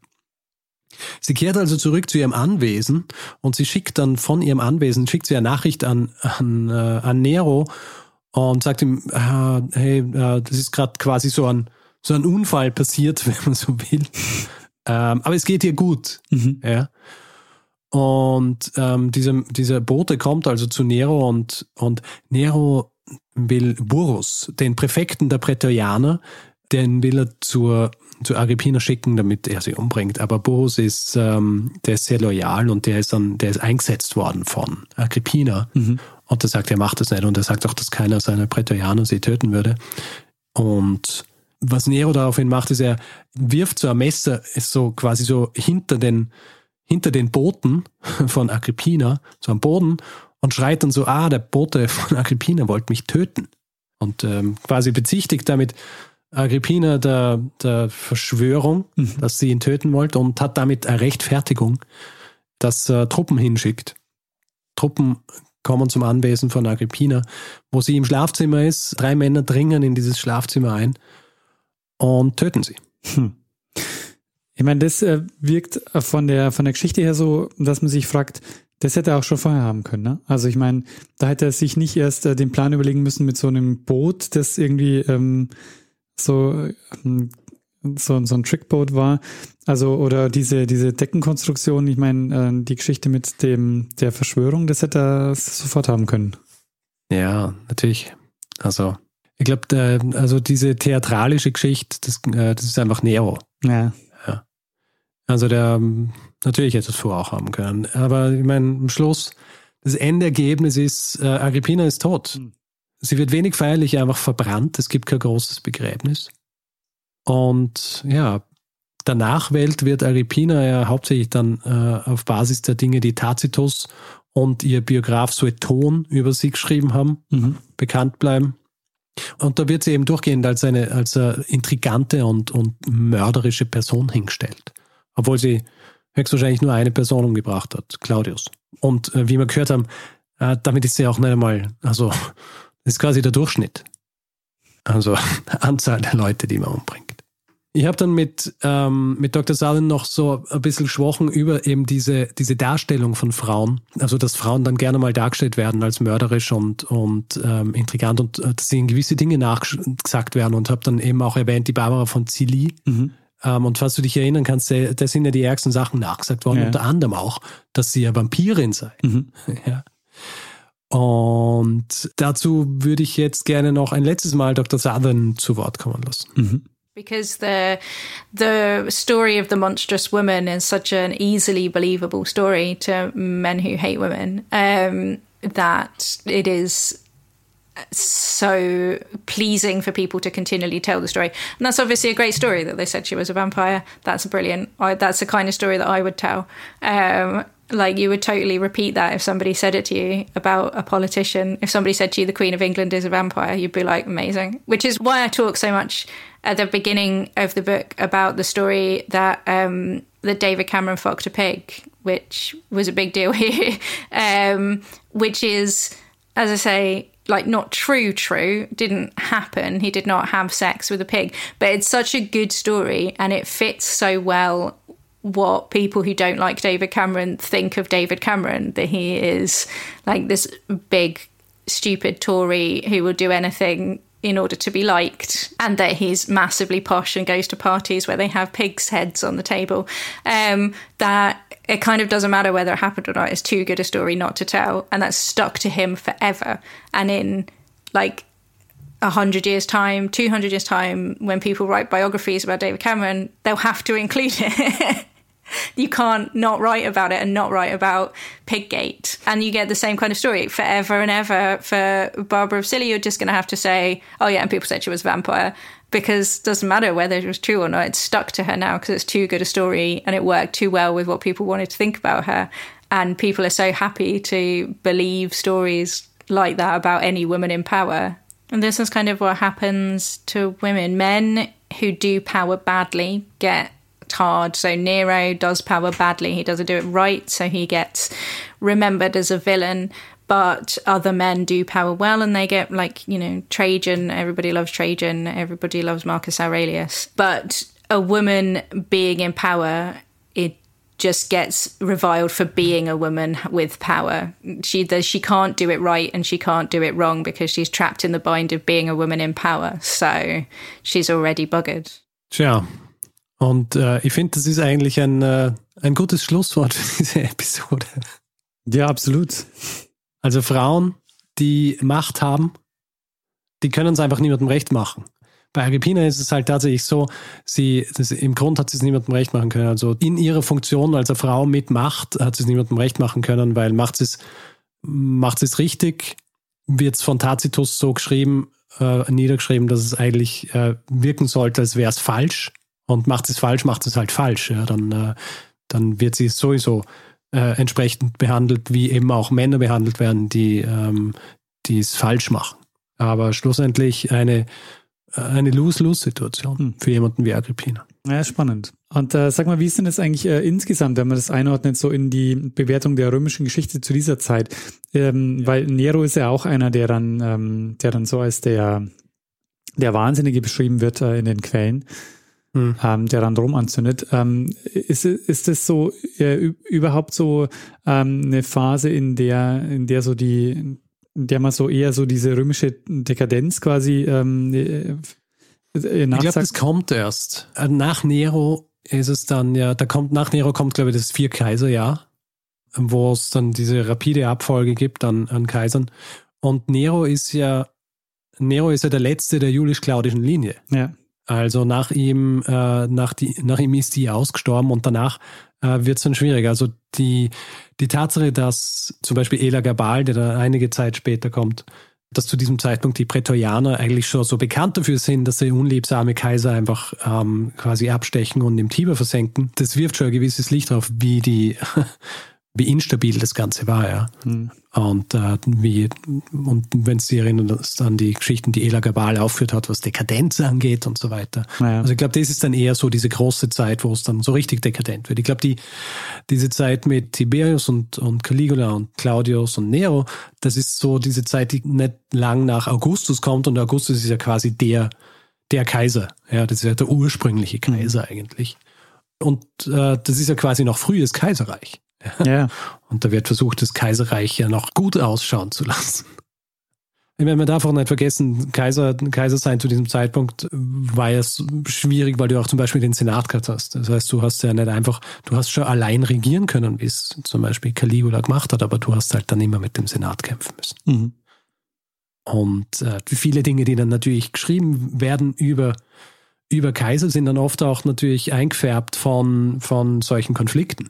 Sie kehrt also zurück zu ihrem Anwesen und sie schickt dann von ihrem Anwesen, schickt sie eine Nachricht an, an, äh, an Nero und sagt ihm, äh, hey, äh, das ist gerade quasi so ein, so ein Unfall passiert, wenn man so will. ähm, aber es geht ihr gut. Mhm. Ja. Und ähm, diese, dieser Bote kommt also zu Nero und, und Nero will Burrus, den Präfekten der Prätorianer, den will er zur zu Agrippina schicken, damit er sie umbringt. Aber Boris ist, ähm, der ist sehr loyal und der ist dann, der ist eingesetzt worden von Agrippina. Mhm. Und er sagt, er macht das nicht. Und er sagt auch, dass keiner seiner Prätorianer sie töten würde. Und was Nero daraufhin macht, ist, er wirft so ein Messer ist so quasi so hinter den, hinter den Boten von Agrippina, so am Boden, und schreit dann so, ah, der Bote von Agrippina wollte mich töten. Und ähm, quasi bezichtigt damit Agrippina der, der Verschwörung, mhm. dass sie ihn töten wollte und hat damit eine Rechtfertigung, dass er Truppen hinschickt. Truppen kommen zum Anwesen von Agrippina, wo sie im Schlafzimmer ist. Drei Männer dringen in dieses Schlafzimmer ein und töten sie. Hm. Ich meine, das äh, wirkt von der, von der Geschichte her so, dass man sich fragt, das hätte er auch schon vorher haben können. Ne? Also ich meine, da hätte er sich nicht erst äh, den Plan überlegen müssen mit so einem Boot, das irgendwie ähm, so, ähm, so, so ein Trickboat war. Also, oder diese, diese Deckenkonstruktion, ich meine, äh, die Geschichte mit dem, der Verschwörung, das hätte er sofort haben können. Ja, natürlich. Also, ich glaube, also diese theatralische Geschichte, das, äh, das ist einfach Nero. Ja. ja. Also der natürlich hätte es vorher auch haben können. Aber ich meine, am Schluss, das Endergebnis ist, äh, Agrippina ist tot. Mhm. Sie wird wenig feierlich einfach verbrannt. Es gibt kein großes Begräbnis. Und ja, der Nachwelt wird Agrippina ja hauptsächlich dann äh, auf Basis der Dinge, die Tacitus und ihr Biograf Sueton über sie geschrieben haben, mhm. bekannt bleiben. Und da wird sie eben durchgehend als eine, als eine intrigante und, und mörderische Person hingestellt. Obwohl sie höchstwahrscheinlich nur eine Person umgebracht hat, Claudius. Und äh, wie wir gehört haben, äh, damit ist sie auch nicht einmal, also das ist quasi der Durchschnitt. Also Anzahl der Leute, die man umbringt. Ich habe dann mit, ähm, mit Dr. Salen noch so ein bisschen gesprochen über eben diese, diese Darstellung von Frauen. Also, dass Frauen dann gerne mal dargestellt werden als mörderisch und, und ähm, intrigant und äh, dass ihnen gewisse Dinge nachgesagt werden und habe dann eben auch erwähnt, die Barbara von Zilli. Mhm. Ähm, und falls du dich erinnern kannst, da sind ja die ärgsten Sachen nachgesagt worden, ja. unter anderem auch, dass sie ja Vampirin sei. Mhm. Ja. Und dazu würde ich jetzt gerne noch ein letztes Mal Dr. Southern zu Wort kommen lassen. Mhm. Because the the story of the monstrous woman is such an easily believable story to men who hate women um, that it is so pleasing for people to continually tell the story. And that's obviously a great story that they said she was a vampire. That's brilliant. I, that's the kind of story that I would tell. Um, like you would totally repeat that if somebody said it to you about a politician. If somebody said to you, the Queen of England is a vampire, you'd be like, amazing. Which is why I talk so much at the beginning of the book about the story that um, that David Cameron fucked a pig, which was a big deal here. um, which is, as I say, like not true true didn't happen he did not have sex with a pig but it's such a good story and it fits so well what people who don't like David Cameron think of David Cameron that he is like this big stupid Tory who will do anything in order to be liked, and that he's massively posh and goes to parties where they have pigs' heads on the table. Um, that it kind of doesn't matter whether it happened or not. It's too good a story not to tell, and that's stuck to him forever. And in like a hundred years' time, two hundred years' time, when people write biographies about David Cameron, they'll have to include it. you can't not write about it and not write about Piggate. And you get the same kind of story forever and ever. For Barbara of Scilly, you're just going to have to say, oh, yeah, and people said she was a vampire because it doesn't matter whether it was true or not. It's stuck to her now because it's too good a story and it worked too well with what people wanted to think about her. And people are so happy to believe stories like that about any woman in power. And this is kind of what happens to women. Men who do power badly get hard. So Nero does power badly. He doesn't do it right. So he gets remembered as a villain. But other men do power well and they get like, you know, Trajan. Everybody loves Trajan. Everybody loves Marcus Aurelius. But a woman being in power, it just gets reviled for being a woman with power. She she can't do it right and she can't do it wrong because she's trapped in the bind of being a woman in power. So she's already buggered. Tja, Und äh, ich finde, das ist eigentlich ein, äh, ein gutes Schlusswort für diese Episode. Ja, absolut. Also Frauen, die Macht haben, die können es einfach niemandem recht machen. Bei Agrippina ist es halt tatsächlich so, sie, das, im Grund hat sie es niemandem recht machen können. Also in ihrer Funktion als eine Frau mit Macht hat sie es niemandem recht machen können, weil macht sie es, macht sie es richtig, wird es von Tacitus so geschrieben, äh, niedergeschrieben, dass es eigentlich äh, wirken sollte, als wäre es falsch und macht es falsch, macht es halt falsch. Ja, dann, äh, dann wird sie sowieso äh, entsprechend behandelt, wie eben auch Männer behandelt werden, die, ähm, die es falsch machen. Aber schlussendlich eine, eine Lose-Lose-Situation hm. für jemanden wie Agrippina. Ja, spannend. Und äh, sag mal, wie ist denn das eigentlich äh, insgesamt, wenn man das einordnet, so in die Bewertung der römischen Geschichte zu dieser Zeit? Ähm, ja. Weil Nero ist ja auch einer, der dann, ähm, der dann so als der, der Wahnsinnige beschrieben wird äh, in den Quellen hm. ähm, der dann rum anzündet. Ähm, ist, ist das so äh, überhaupt so ähm, eine Phase, in der, in der so die, in der man so eher so diese römische Dekadenz quasi ähm, äh, äh Ich glaube, das kommt erst. Äh, nach Nero ist es dann, ja, da kommt, nach Nero kommt, glaube ich, das Vier-Kaiser-Jahr, wo es dann diese rapide Abfolge gibt an, an Kaisern. Und Nero ist ja, Nero ist ja der letzte der julisch-claudischen Linie. Ja. Also nach ihm, äh, nach, die, nach ihm ist die ausgestorben und danach äh, wird es dann schwierig. Also die, die Tatsache, dass zum Beispiel Ela Gabal, der da einige Zeit später kommt, dass zu diesem Zeitpunkt die Prätorianer eigentlich schon so bekannt dafür sind, dass sie unliebsame Kaiser einfach ähm, quasi abstechen und im Tiber versenken, das wirft schon ein gewisses Licht drauf, wie die wie instabil das Ganze war, ja. Mhm. Und äh, wie, und wenn Sie erinnern an die Geschichten, die Ela Gabal aufgeführt hat, was Dekadenz angeht und so weiter. Ja. Also ich glaube, das ist dann eher so diese große Zeit, wo es dann so richtig dekadent wird. Ich glaube, die, diese Zeit mit Tiberius und, und Caligula und Claudius und Nero, das ist so diese Zeit, die nicht lang nach Augustus kommt und Augustus ist ja quasi der, der Kaiser. Ja, das ist ja der ursprüngliche Kaiser mhm. eigentlich. Und äh, das ist ja quasi noch frühes Kaiserreich. Ja. Und da wird versucht, das Kaiserreich ja noch gut ausschauen zu lassen. Ich meine, man darf auch nicht vergessen, Kaiser, Kaiser sein zu diesem Zeitpunkt war ja schwierig, weil du auch zum Beispiel den Senat gehabt hast. Das heißt, du hast ja nicht einfach, du hast schon allein regieren können, wie es zum Beispiel Caligula gemacht hat, aber du hast halt dann immer mit dem Senat kämpfen müssen. Mhm. Und äh, viele Dinge, die dann natürlich geschrieben werden über, über Kaiser, sind dann oft auch natürlich eingefärbt von, von solchen Konflikten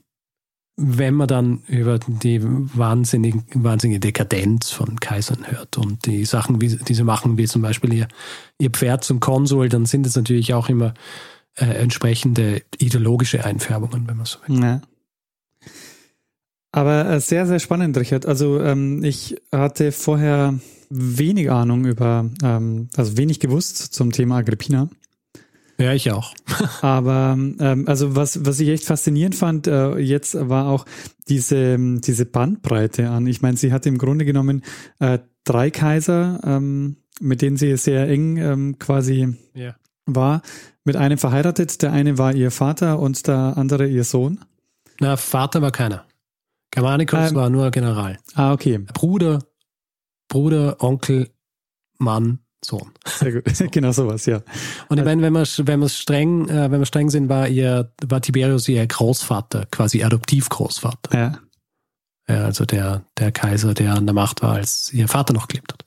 wenn man dann über die wahnsinnige, wahnsinnige Dekadenz von Kaisern hört und die Sachen, wie, die sie machen, wie zum Beispiel ihr, ihr Pferd zum Konsul, dann sind es natürlich auch immer äh, entsprechende ideologische Einfärbungen, wenn man so will. Ja. Aber äh, sehr, sehr spannend, Richard. Also ähm, ich hatte vorher wenig Ahnung über, ähm, also wenig gewusst zum Thema Agrippina. Ja, ich auch. Aber ähm, also was, was ich echt faszinierend fand, äh, jetzt war auch diese, diese Bandbreite an. Ich meine, sie hat im Grunde genommen äh, drei Kaiser, ähm, mit denen sie sehr eng ähm, quasi Ja. war, mit einem verheiratet. Der eine war ihr Vater und der andere ihr Sohn. Na, Vater war keiner. Germanicus Ähm. war nur General. Ah, okay. Bruder, Bruder, Onkel, Mann, Sohn. Sehr gut. genau sowas, ja. Und ich Also- meine, wenn wir, wenn wir streng, äh, wenn wir streng sind, war ihr, war Tiberius ihr Großvater, quasi Adoptivgroßvater. Ja. Ja, also der, der Kaiser, der an der Macht war, als ihr Vater noch gelebt hat.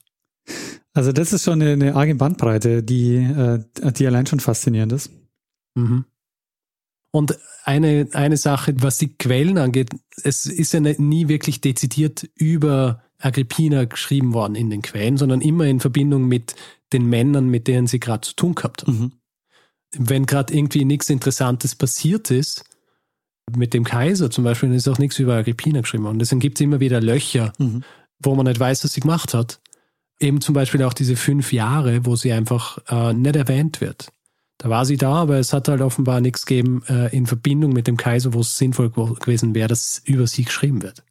Also das ist schon eine, eine arge Bandbreite, die, äh, die allein schon faszinierend ist. Mhm. Und eine, eine Sache, was die Quellen angeht, es ist ja nicht- nie wirklich dezidiert über Agrippina geschrieben worden in den Quellen, sondern immer in Verbindung mit den Männern, mit denen sie gerade zu tun gehabt hat. Mhm. Wenn gerade irgendwie nichts Interessantes passiert ist, mit dem Kaiser zum Beispiel, dann ist auch nichts über Agrippina geschrieben worden. Deswegen gibt es immer wieder Löcher, Mhm. wo man nicht weiß, was sie gemacht hat. Eben zum Beispiel auch diese fünf Jahre, wo sie einfach äh, nicht erwähnt wird. Da war sie da, aber es hat halt offenbar nichts gegeben äh, in Verbindung mit dem Kaiser, wo es sinnvoll gew- gewesen wäre, dass über sie geschrieben wird.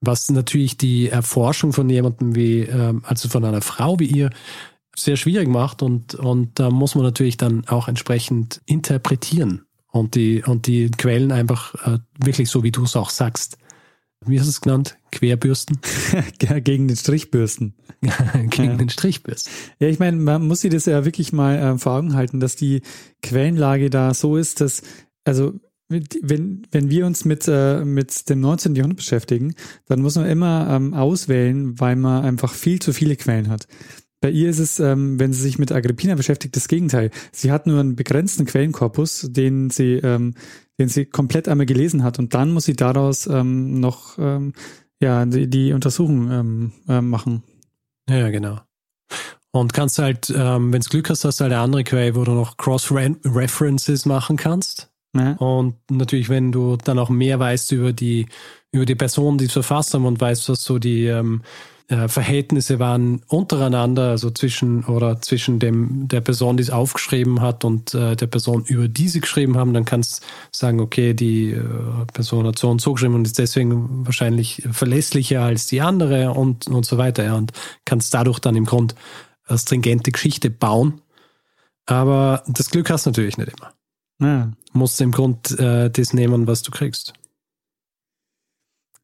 Was natürlich die Erforschung von jemandem wie, ähm, also von einer Frau wie ihr, sehr schwierig macht und, und da muss man natürlich dann auch entsprechend interpretieren und die, und die Quellen einfach äh, wirklich so, wie du es auch sagst. Wie hast du es genannt? Querbürsten? Gegen den Strichbürsten. Gegen Ja. den Strichbürsten. Ja, ich meine, man muss sich das ja wirklich mal äh, vor Augen halten, dass die Quellenlage da so ist, dass, also wenn, wenn wir uns mit, äh, mit dem 19. Jahrhundert beschäftigen, dann muss man immer ähm, auswählen, weil man einfach viel zu viele Quellen hat. Bei ihr ist es, ähm, wenn sie sich mit Agrippina beschäftigt, das Gegenteil. Sie hat nur einen begrenzten Quellenkorpus, den sie, ähm, den sie komplett einmal gelesen hat und dann muss sie daraus ähm, noch ähm, ja, die, die Untersuchung ähm, äh, machen. Ja, genau. Und kannst halt, ähm, wenn du Glück hast, hast du halt eine andere Quelle, wo du noch Cross-References machen kannst. Ja. Und natürlich, wenn du dann auch mehr weißt über die, über die Personen, die es verfasst haben und weißt, was so die ähm, äh, Verhältnisse waren untereinander, also zwischen oder zwischen dem der Person, die es aufgeschrieben hat und äh, der Person, über die sie geschrieben haben, dann kannst du sagen, okay, die äh, Person hat so und so geschrieben und ist deswegen wahrscheinlich verlässlicher als die andere und, und so weiter. Ja, und kannst dadurch dann im Grund eine stringente Geschichte bauen. Aber das Glück hast du natürlich nicht immer Ja. musst im Grund äh, das nehmen, was du kriegst.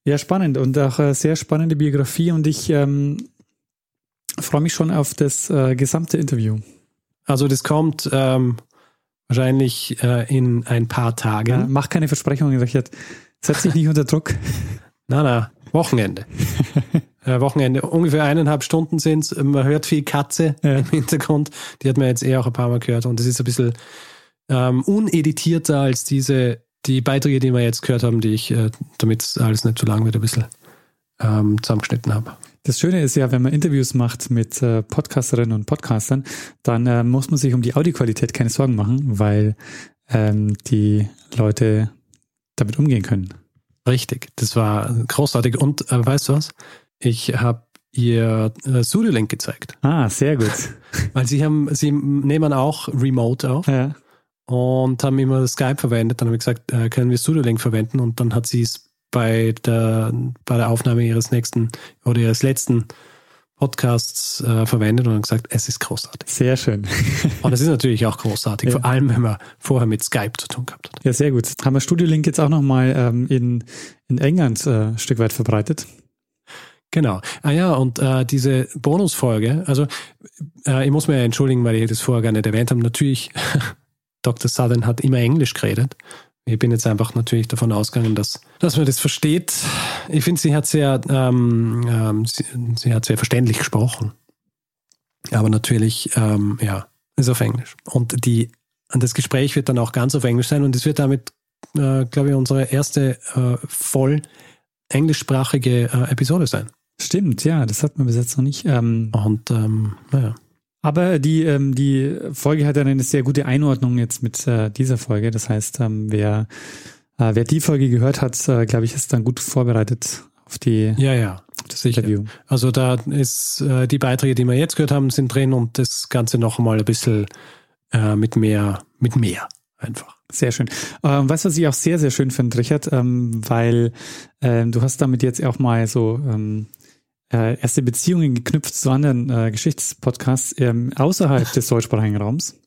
Ja, spannend und auch äh, sehr spannende Biografie und ich ähm, freue mich schon auf das äh, gesamte Interview. Also das kommt ähm, wahrscheinlich äh, in ein paar Tagen. Ja, mach keine Versprechungen, Richard. Setz dich nicht unter Druck. Na, na, Wochenende. äh, Wochenende. Ungefähr eineinhalb Stunden sind's. Man hört viel Katze Ja. im Hintergrund. Die hat man jetzt eh auch ein paar Mal gehört. Und es ist ein bisschen ähm, uneditierter als diese, die Beiträge, die wir jetzt gehört haben, die ich, äh, damit alles nicht zu lang wird, ein bisschen ähm, zusammengeschnitten habe. Das Schöne ist ja, wenn man Interviews macht mit äh, Podcasterinnen und Podcastern, dann äh, muss man sich um die Audioqualität keine Sorgen machen, weil ähm, die Leute damit umgehen können. Richtig, das war großartig. Und äh, weißt du was? Ich habe ihr äh, Studio-Link gezeigt, Ah, sehr gut. weil sie haben, sie nehmen auch Remote auf ja. Und haben immer Skype verwendet. Dann habe ich gesagt, äh, können wir Studio-Link verwenden? Und dann hat sie es bei der, bei der Aufnahme ihres nächsten oder ihres letzten Podcasts äh, verwendet und gesagt, es ist großartig. Sehr schön. Und es ist natürlich auch großartig, Ja. vor allem wenn man vorher mit Skype zu tun gehabt hat. Ja, sehr gut. Haben wir Studio Link jetzt auch nochmal ähm, in, in England äh, ein Stück weit verbreitet? Genau. Ah ja, und äh, diese Bonusfolge, also äh, ich muss mir ja entschuldigen, weil ich das vorher gar nicht erwähnt habe. Natürlich, Dr. Southern hat immer Englisch geredet. Ich bin jetzt einfach natürlich davon ausgegangen, dass, dass man das versteht. Ich finde, sie hat sehr, ähm, ähm, sie, sie hat sehr verständlich gesprochen. Aber natürlich, ähm, ja, ist auf Englisch. Und die, und das Gespräch wird dann auch ganz auf Englisch sein und es wird damit, äh, glaube ich, unsere erste äh, voll englischsprachige äh, Episode sein. Stimmt, ja, das hat man bis jetzt noch nicht. Ähm, Und ähm, naja. Aber die, ähm, die Folge hat dann eine sehr gute Einordnung jetzt mit äh, dieser Folge. Das heißt, ähm, wer, äh, wer die Folge gehört hat, äh, glaube ich, ist dann gut vorbereitet auf die Ja, ja, sicher. Interview. Also da ist äh, die Beiträge, die wir jetzt gehört haben, sind drin und das Ganze noch mal ein bisschen äh, mit mehr, mit mehr einfach. Sehr schön. Ähm, weißt du, was ich auch sehr, sehr schön finde, Richard, ähm, weil ähm, du hast damit jetzt auch mal so ähm, äh, erste Beziehungen geknüpft zu anderen äh, Geschichtspodcasts ähm, außerhalb des deutschsprachigen Raums.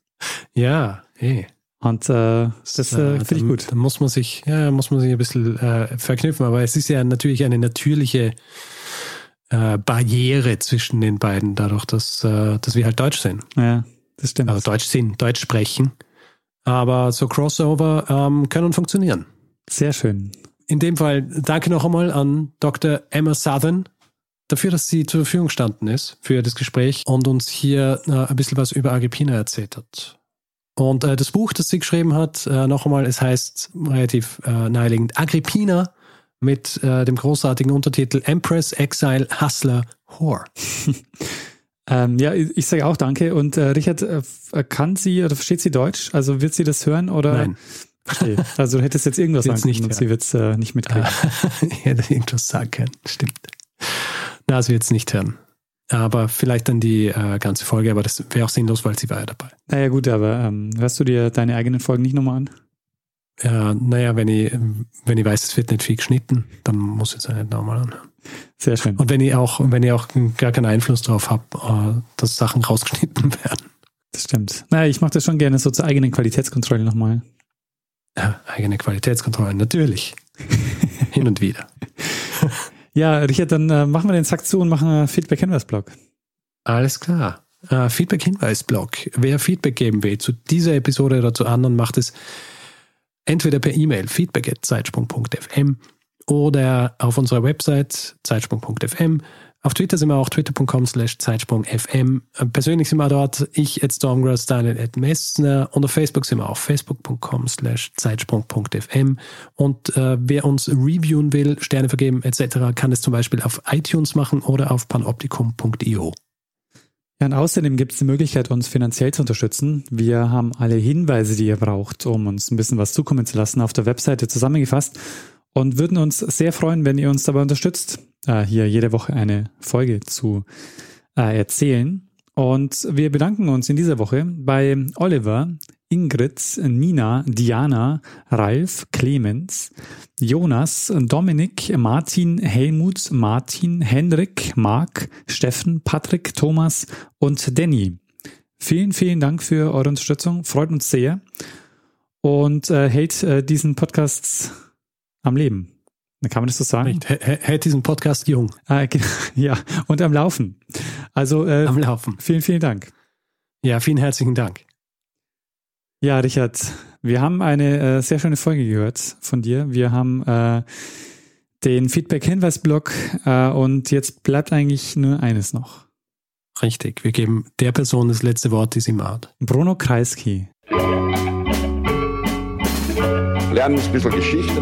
Ja, eh. Und äh, das äh, finde ich gut. Da muss man sich, ja, muss man sich ein bisschen äh, verknüpfen. Aber es ist ja natürlich eine natürliche äh, Barriere zwischen den beiden, dadurch, dass, äh, dass wir halt Deutsch sind. Ja, das stimmt. Also Deutsch sind, Deutsch sprechen. Aber so Crossover ähm, können funktionieren. Sehr schön. In dem Fall danke noch einmal an Dr. Emma Southern dafür, dass sie zur Verfügung gestanden ist für das Gespräch und uns hier äh, ein bisschen was über Agrippina erzählt hat. Und äh, das Buch, das sie geschrieben hat, äh, noch einmal, es heißt relativ äh, naheliegend Agrippina mit äh, dem großartigen Untertitel Empress, Exile, Hustler, Whore. ähm, ja, ich, ich sage auch danke. Und äh, Richard, äh, kann sie oder versteht sie Deutsch? Also wird sie das hören oder? Nein. Verstehe. Also du hättest jetzt irgendwas sagen nicht und sie wird es nicht mitkriegen. ich hätte irgendwas sagen können, stimmt. Na, sie wird es nicht hören. Aber vielleicht dann die äh, ganze Folge, aber das wäre auch sinnlos, weil sie war ja dabei. Naja, gut, aber ähm, hörst du dir deine eigenen Folgen nicht nochmal an? Ja, naja, wenn ich, wenn ich weiß, es wird nicht viel geschnitten, dann muss ich es ja nicht nochmal anhören. Sehr schön. Und wenn ich auch, wenn ich auch gar keinen Einfluss darauf habe, äh, dass Sachen rausgeschnitten werden. Das stimmt. Naja, ich mache das schon gerne so zur eigenen Qualitätskontrolle nochmal. Ja, eigene Qualitätskontrolle, natürlich. Hin und wieder. Ja, Richard, dann äh, machen wir den Sack zu und machen einen Feedback-Hinweis-Blog. Alles klar. Äh, Feedback-Hinweis-Blog. Wer Feedback geben will zu dieser Episode oder zu anderen, macht es entweder per E-Mail feedback.zeitsprung.fm oder auf unserer Website zeitsprung.fm auf Twitter sind wir auch twitter.com slash zeitsprungfm. Persönlich sind wir dort, ich at Stormgrass, Daniel at Messner und auf Facebook sind wir auf facebook.com slash zeitsprung.fm und äh, wer uns reviewen will, Sterne vergeben etc., kann es zum Beispiel auf iTunes machen oder auf panoptikum.io. Ja, und außerdem gibt es die Möglichkeit, uns finanziell zu unterstützen. Wir haben alle Hinweise, die ihr braucht, um uns ein bisschen was zukommen zu lassen, auf der Webseite zusammengefasst und würden uns sehr freuen, wenn ihr uns dabei unterstützt, äh, hier jede Woche eine Folge zu äh, erzählen. Und wir bedanken uns in dieser Woche bei Oliver, Ingrid, Nina, Diana, Ralf, Clemens, Jonas, Dominik, Martin, Helmut, Martin, Henrik, Marc, Steffen, Patrick, Thomas und Danny. Vielen, vielen Dank für eure Unterstützung. Freut uns sehr und äh, hält äh, diesen Podcast am Leben. Kann man das so sagen? Hält diesen Podcast jung. Ah, ja, und am Laufen. Also äh, am Laufen. Vielen, vielen Dank. Ja, vielen herzlichen Dank. Ja, Richard, wir haben eine äh, sehr schöne Folge gehört von dir. Wir haben äh, den Feedback-Hinweis-Blog äh, und jetzt bleibt eigentlich nur eines noch. Richtig, wir geben der Person das letzte Wort, die sie macht. Bruno Kreisky. Lernen ein bisschen Geschichte